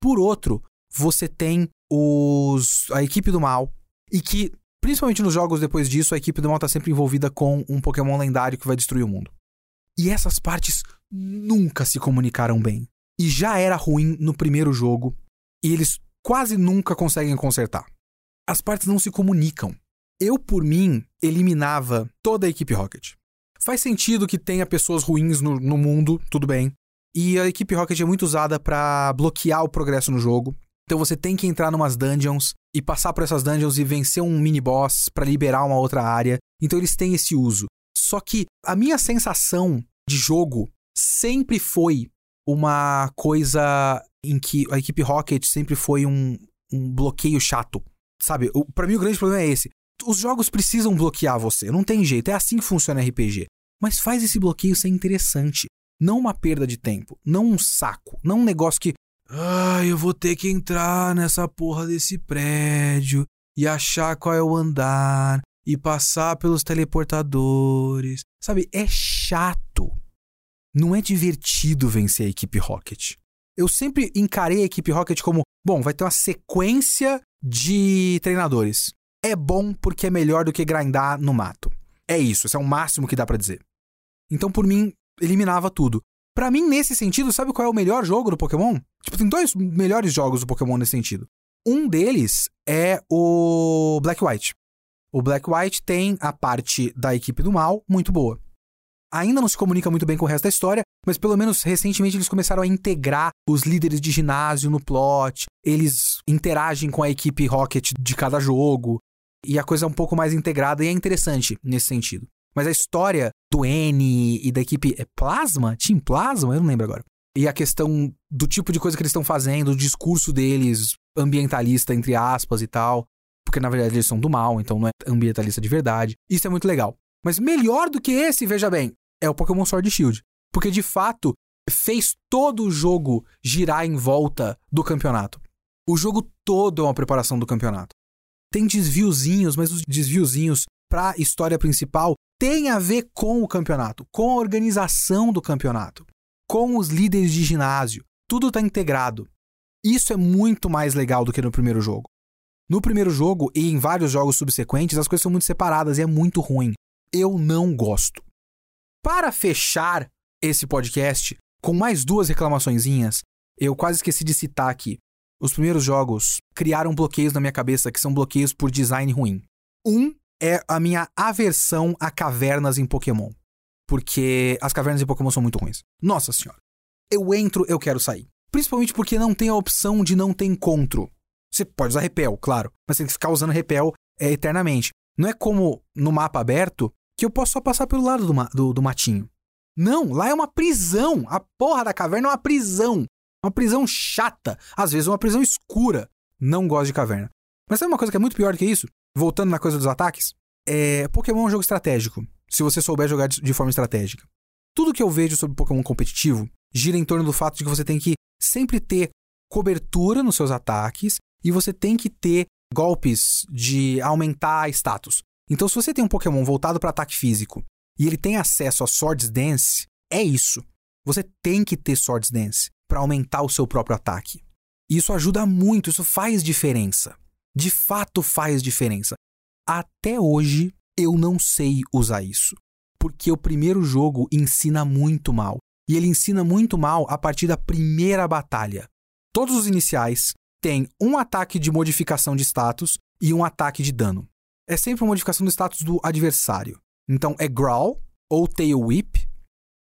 Por outro, você tem os a equipe do mal e que principalmente nos jogos depois disso, a equipe do mal está sempre envolvida com um pokémon lendário que vai destruir o mundo. E essas partes nunca se comunicaram bem. e já era ruim no primeiro jogo, e eles quase nunca conseguem consertar. As partes não se comunicam. Eu, por mim, eliminava toda a equipe Rocket. Faz sentido que tenha pessoas ruins no, no mundo, tudo bem. E a equipe Rocket é muito usada para bloquear o progresso no jogo. Então você tem que entrar numas dungeons e passar por essas dungeons e vencer um mini boss para liberar uma outra área. Então eles têm esse uso. Só que a minha sensação de jogo sempre foi uma coisa em que a equipe Rocket sempre foi um, um bloqueio chato. Sabe? Para mim o grande problema é esse. Os jogos precisam bloquear você, não tem jeito, é assim que funciona RPG. Mas faz esse bloqueio ser interessante. Não uma perda de tempo, não um saco, não um negócio que. Ah, eu vou ter que entrar nessa porra desse prédio e achar qual é o andar e passar pelos teleportadores. Sabe, é chato. Não é divertido vencer a equipe Rocket. Eu sempre encarei a equipe Rocket como, bom, vai ter uma sequência de treinadores. É bom porque é melhor do que grindar no mato. É isso, esse é o máximo que dá para dizer. Então, por mim, eliminava tudo. Para mim, nesse sentido, sabe qual é o melhor jogo do Pokémon? Tipo, tem dois melhores jogos do Pokémon nesse sentido. Um deles é o Black White. O Black White tem a parte da equipe do mal muito boa. Ainda não se comunica muito bem com o resto da história, mas pelo menos recentemente eles começaram a integrar os líderes de ginásio no plot. Eles interagem com a equipe Rocket de cada jogo. E a coisa é um pouco mais integrada e é interessante nesse sentido. Mas a história do N e da equipe é Plasma? Team Plasma? Eu não lembro agora. E a questão do tipo de coisa que eles estão fazendo, o discurso deles, ambientalista, entre aspas e tal. Porque na verdade eles são do mal, então não é ambientalista de verdade. Isso é muito legal. Mas melhor do que esse, veja bem, é o Pokémon Sword Shield. Porque de fato fez todo o jogo girar em volta do campeonato. O jogo todo é uma preparação do campeonato. Tem desviozinhos, mas os desviozinhos para a história principal tem a ver com o campeonato, com a organização do campeonato, com os líderes de ginásio. Tudo está integrado. Isso é muito mais legal do que no primeiro jogo. No primeiro jogo e em vários jogos subsequentes, as coisas são muito separadas e é muito ruim. Eu não gosto. Para fechar esse podcast, com mais duas reclamaçõezinhas, eu quase esqueci de citar aqui. Os primeiros jogos criaram bloqueios na minha cabeça que são bloqueios por design ruim. Um é a minha aversão a cavernas em Pokémon. Porque as cavernas em Pokémon são muito ruins. Nossa senhora. Eu entro, eu quero sair. Principalmente porque não tem a opção de não ter encontro. Você pode usar repel, claro, mas você tem que ficar usando repel é, eternamente. Não é como no mapa aberto que eu posso só passar pelo lado do, ma do, do matinho. Não, lá é uma prisão. A porra da caverna é uma prisão. Uma prisão chata. Às vezes uma prisão escura. Não gosto de caverna. Mas sabe uma coisa que é muito pior do que isso? voltando na coisa dos ataques, é, Pokémon é um jogo estratégico, se você souber jogar de, de forma estratégica. Tudo que eu vejo sobre Pokémon competitivo gira em torno do fato de que você tem que sempre ter cobertura nos seus ataques e você tem que ter golpes de aumentar status. Então, se você tem um Pokémon voltado para ataque físico e ele tem acesso a Swords Dance, é isso. Você tem que ter Swords Dance para aumentar o seu próprio ataque. E isso ajuda muito, isso faz diferença de fato faz diferença. Até hoje eu não sei usar isso, porque o primeiro jogo ensina muito mal. E ele ensina muito mal a partir da primeira batalha. Todos os iniciais têm um ataque de modificação de status e um ataque de dano. É sempre uma modificação do status do adversário. Então é Growl ou Tail Whip.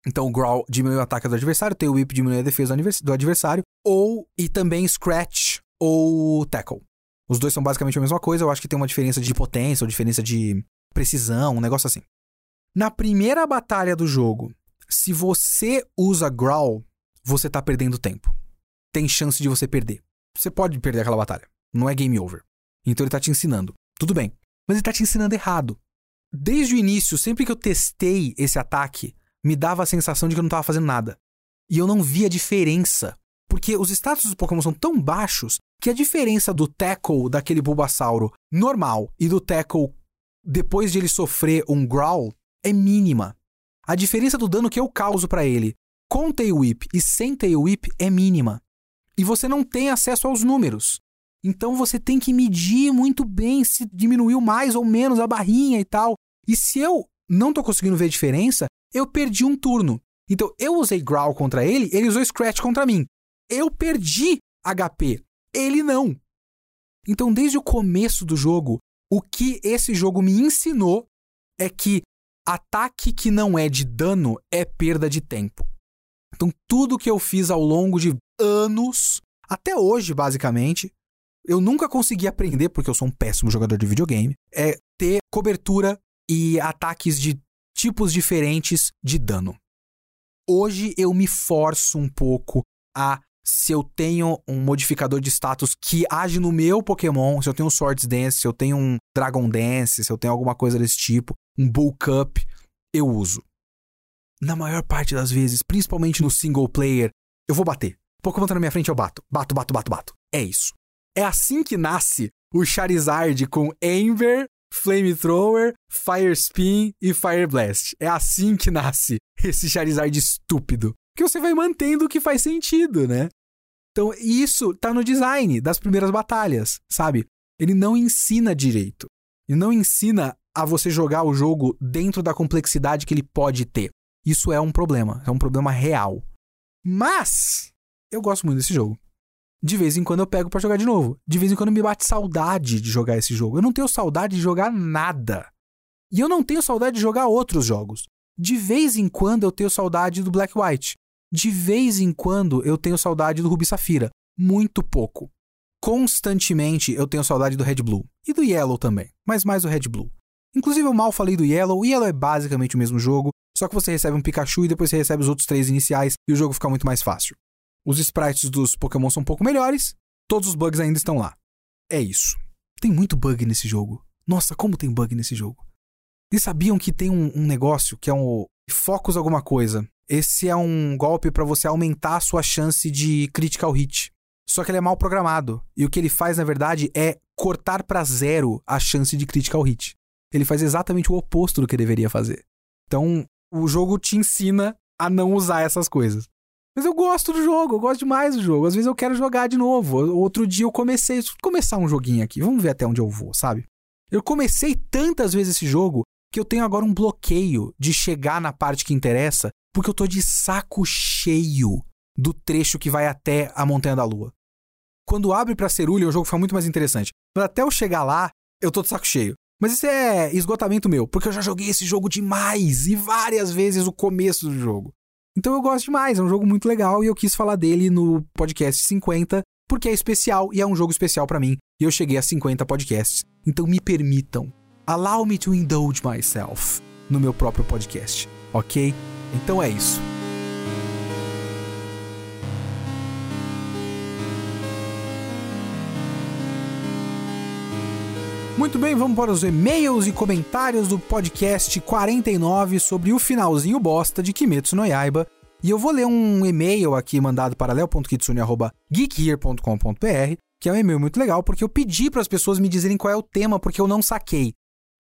Então o Growl diminui o ataque do adversário, Tail Whip diminui a defesa do adversário. Ou e também Scratch ou Tackle. Os dois são basicamente a mesma coisa, eu acho que tem uma diferença de potência ou diferença de precisão, um negócio assim. Na primeira batalha do jogo, se você usa Growl, você tá perdendo tempo. Tem chance de você perder. Você pode perder aquela batalha. Não é game over. Então ele tá te ensinando. Tudo bem. Mas ele tá te ensinando errado. Desde o início, sempre que eu testei esse ataque, me dava a sensação de que eu não tava fazendo nada. E eu não via diferença. Porque os status dos Pokémon são tão baixos que a diferença do tackle daquele Bulbasauro normal e do tackle depois de ele sofrer um growl é mínima. A diferença do dano que eu causo para ele com Tail Whip e sem Tail Whip é mínima. E você não tem acesso aos números. Então você tem que medir muito bem se diminuiu mais ou menos a barrinha e tal. E se eu não tô conseguindo ver a diferença, eu perdi um turno. Então eu usei Growl contra ele, ele usou Scratch contra mim. eu perdi HP. Ele não. Então, desde o começo do jogo, o que esse jogo me ensinou é que ataque que não é de dano é perda de tempo. Então, tudo que eu fiz ao longo de anos, até hoje, basicamente, eu nunca consegui aprender, porque eu sou um péssimo jogador de videogame, é ter cobertura e ataques de tipos diferentes de dano. Hoje eu me forço um pouco a se eu tenho um modificador de status que age no meu Pokémon, se eu tenho um Swords Dance, se eu tenho um Dragon Dance, se eu tenho alguma coisa desse tipo, um Bulk Up, eu uso. Na maior parte das vezes, principalmente no single player, eu vou bater. Pokémon tá na minha frente, eu bato. Bato, bato, bato, bato. É isso. É assim que nasce o Charizard com Ember, Flamethrower, Fire Spin e Fire Blast. É assim que nasce esse Charizard estúpido. Que você vai mantendo o que faz sentido, né? Então, isso tá no design das primeiras batalhas, sabe? Ele não ensina direito. Ele não ensina a você jogar o jogo dentro da complexidade que ele pode ter. Isso é um problema, é um problema real. Mas eu gosto muito desse jogo de vez em quando eu pego para jogar de novo. De vez em quando me bate saudade de jogar esse jogo. Eu não tenho saudade de jogar nada. E eu não tenho saudade de jogar outros jogos. De vez em quando eu tenho saudade do Black White. De vez em quando eu tenho saudade do Ruby Safira. Muito pouco. Constantemente eu tenho saudade do Red Blue. E do Yellow também, mas mais do Red Blue. Inclusive eu mal falei do Yellow. O Yellow é basicamente o mesmo jogo, só que você recebe um Pikachu e depois você recebe os outros três iniciais e o jogo fica muito mais fácil. Os sprites dos Pokémon são um pouco melhores, todos os bugs ainda estão lá. É isso. Tem muito bug nesse jogo. Nossa, como tem bug nesse jogo. Eles sabiam que tem um, um negócio que é um Focus alguma coisa. Esse é um golpe para você aumentar a sua chance de critical hit. Só que ele é mal programado. E o que ele faz, na verdade, é cortar para zero a chance de critical hit. Ele faz exatamente o oposto do que deveria fazer. Então, o jogo te ensina a não usar essas coisas. Mas eu gosto do jogo, eu gosto demais do jogo. Às vezes eu quero jogar de novo. Outro dia eu comecei, começar um joguinho aqui, vamos ver até onde eu vou, sabe? Eu comecei tantas vezes esse jogo que eu tenho agora um bloqueio de chegar na parte que interessa, porque eu tô de saco cheio do trecho que vai até a Montanha da Lua. Quando abre pra Cerulha, o jogo fica muito mais interessante. Mas até eu chegar lá, eu tô de saco cheio. Mas isso é esgotamento meu, porque eu já joguei esse jogo demais e várias vezes o começo do jogo. Então eu gosto demais, é um jogo muito legal e eu quis falar dele no podcast 50 porque é especial e é um jogo especial para mim e eu cheguei a 50 podcasts. Então me permitam, allow me to indulge myself no meu próprio podcast, ok? Então é isso. Muito bem, vamos para os e-mails e comentários do podcast 49 sobre o finalzinho bosta de Kimetsu no Yaiba. E eu vou ler um e-mail aqui mandado para leo.kitsune.geekhere.com.br, que é um e-mail muito legal, porque eu pedi para as pessoas me dizerem qual é o tema, porque eu não saquei.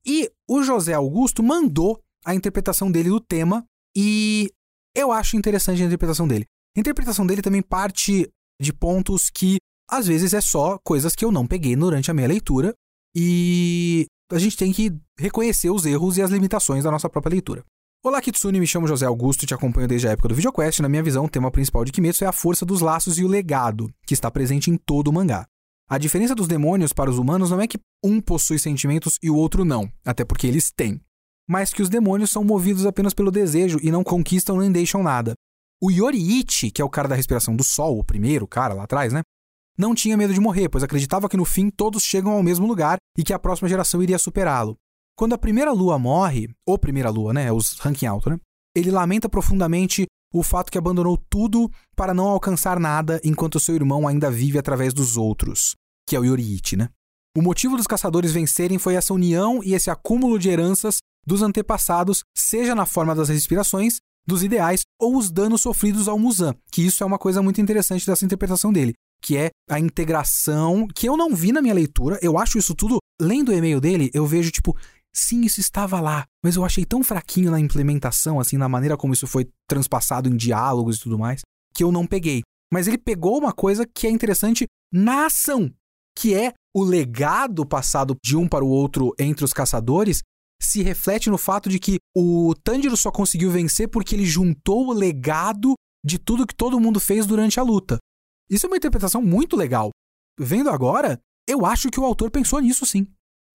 E o José Augusto mandou a interpretação dele do tema, e eu acho interessante a interpretação dele. A interpretação dele também parte de pontos que às vezes é só coisas que eu não peguei durante a minha leitura, e a gente tem que reconhecer os erros e as limitações da nossa própria leitura. Olá, Kitsune, me chamo José Augusto e te acompanho desde a época do VideoQuest. Na minha visão, o tema principal de Kimetsu é a força dos laços e o legado, que está presente em todo o mangá. A diferença dos demônios para os humanos não é que um possui sentimentos e o outro não, até porque eles têm. Mas que os demônios são movidos apenas pelo desejo e não conquistam nem deixam nada. O Yoriichi, que é o cara da respiração do sol, o primeiro cara lá atrás, né? Não tinha medo de morrer, pois acreditava que no fim todos chegam ao mesmo lugar e que a próxima geração iria superá-lo. Quando a primeira lua morre, ou primeira lua, né, os ranking alto, né? Ele lamenta profundamente o fato que abandonou tudo para não alcançar nada enquanto seu irmão ainda vive através dos outros, que é o Yoriichi, né? O motivo dos caçadores vencerem foi essa união e esse acúmulo de heranças dos antepassados, seja na forma das respirações, dos ideais ou os danos sofridos ao Muzan, que isso é uma coisa muito interessante dessa interpretação dele que é a integração, que eu não vi na minha leitura. Eu acho isso tudo, lendo o e-mail dele, eu vejo tipo, sim, isso estava lá, mas eu achei tão fraquinho na implementação, assim, na maneira como isso foi transpassado em diálogos e tudo mais, que eu não peguei. Mas ele pegou uma coisa que é interessante na ação, que é o legado passado de um para o outro entre os caçadores se reflete no fato de que o Tanjiro só conseguiu vencer porque ele juntou o legado de tudo que todo mundo fez durante a luta. Isso é uma interpretação muito legal. Vendo agora, eu acho que o autor pensou nisso sim.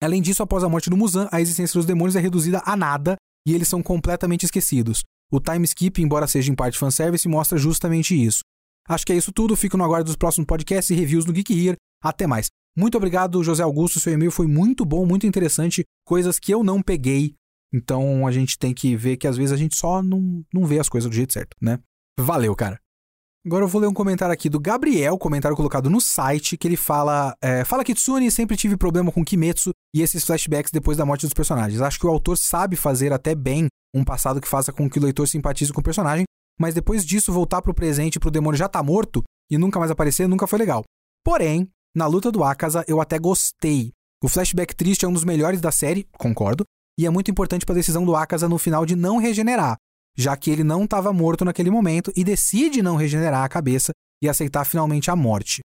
Além disso, após a morte do Muzan, a existência dos demônios é reduzida a nada e eles são completamente esquecidos. O time skip, embora seja em parte fanservice, mostra justamente isso. Acho que é isso tudo. Fico no aguardo dos próximos podcasts e reviews no Geek Here. Até mais. Muito obrigado, José Augusto. Seu e-mail foi muito bom, muito interessante. Coisas que eu não peguei. Então a gente tem que ver que às vezes a gente só não, não vê as coisas do jeito certo, né? Valeu, cara. Agora eu vou ler um comentário aqui do Gabriel, comentário colocado no site, que ele fala: é, Fala Kitsune, sempre tive problema com Kimetsu e esses flashbacks depois da morte dos personagens. Acho que o autor sabe fazer até bem um passado que faça com que o leitor simpatize com o personagem, mas depois disso voltar pro presente pro demônio já tá morto e nunca mais aparecer nunca foi legal. Porém, na luta do Akaza eu até gostei. O flashback triste é um dos melhores da série, concordo, e é muito importante para a decisão do Akaza no final de não regenerar, já que ele não estava morto naquele momento e decide não regenerar a cabeça e aceitar finalmente a morte.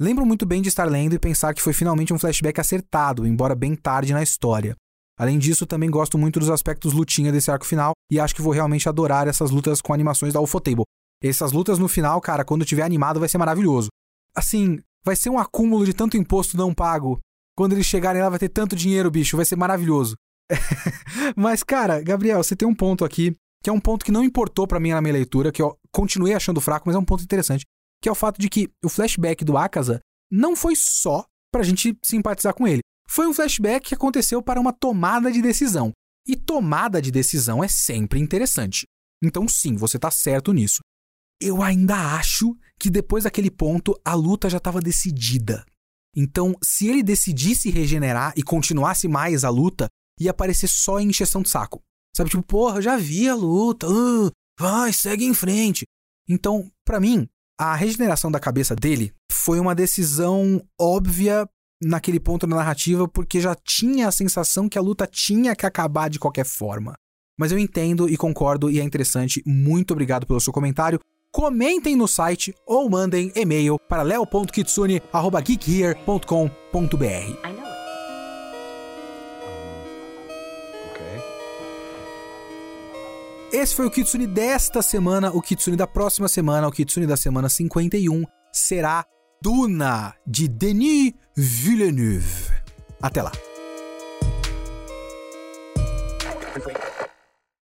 Lembro muito bem de estar lendo e pensar que foi finalmente um flashback acertado, embora bem tarde na história. Além disso, também gosto muito dos aspectos lutinha desse arco final e acho que vou realmente adorar essas lutas com animações da Ufotable. Essas lutas no final, cara, quando tiver animado vai ser maravilhoso. Assim, vai ser um acúmulo de tanto imposto não pago. Quando eles chegarem lá vai ter tanto dinheiro, bicho, vai ser maravilhoso. Mas, cara, Gabriel, você tem um ponto aqui, que é um ponto que não importou para mim na minha leitura, que eu continuei achando fraco, mas é um ponto interessante, que é o fato de que o flashback do Akaza não foi só pra gente simpatizar com ele. Foi um flashback que aconteceu para uma tomada de decisão. E tomada de decisão é sempre interessante. Então, sim, você tá certo nisso. Eu ainda acho que depois daquele ponto a luta já estava decidida. Então, se ele decidisse regenerar e continuasse mais a luta, ia aparecer só em encheção de saco. Sabe, tipo, porra, já vi a luta, uh, vai, segue em frente. Então, para mim, a regeneração da cabeça dele foi uma decisão óbvia naquele ponto da narrativa, porque já tinha a sensação que a luta tinha que acabar de qualquer forma. Mas eu entendo e concordo e é interessante. Muito obrigado pelo seu comentário. Comentem no site ou mandem e-mail para leo.kitsune@geekhere.com.br. Esse foi o Kitsune desta semana. O Kitsune da próxima semana, o Kitsune da semana 51, será Duna, de Denis Villeneuve. Até lá.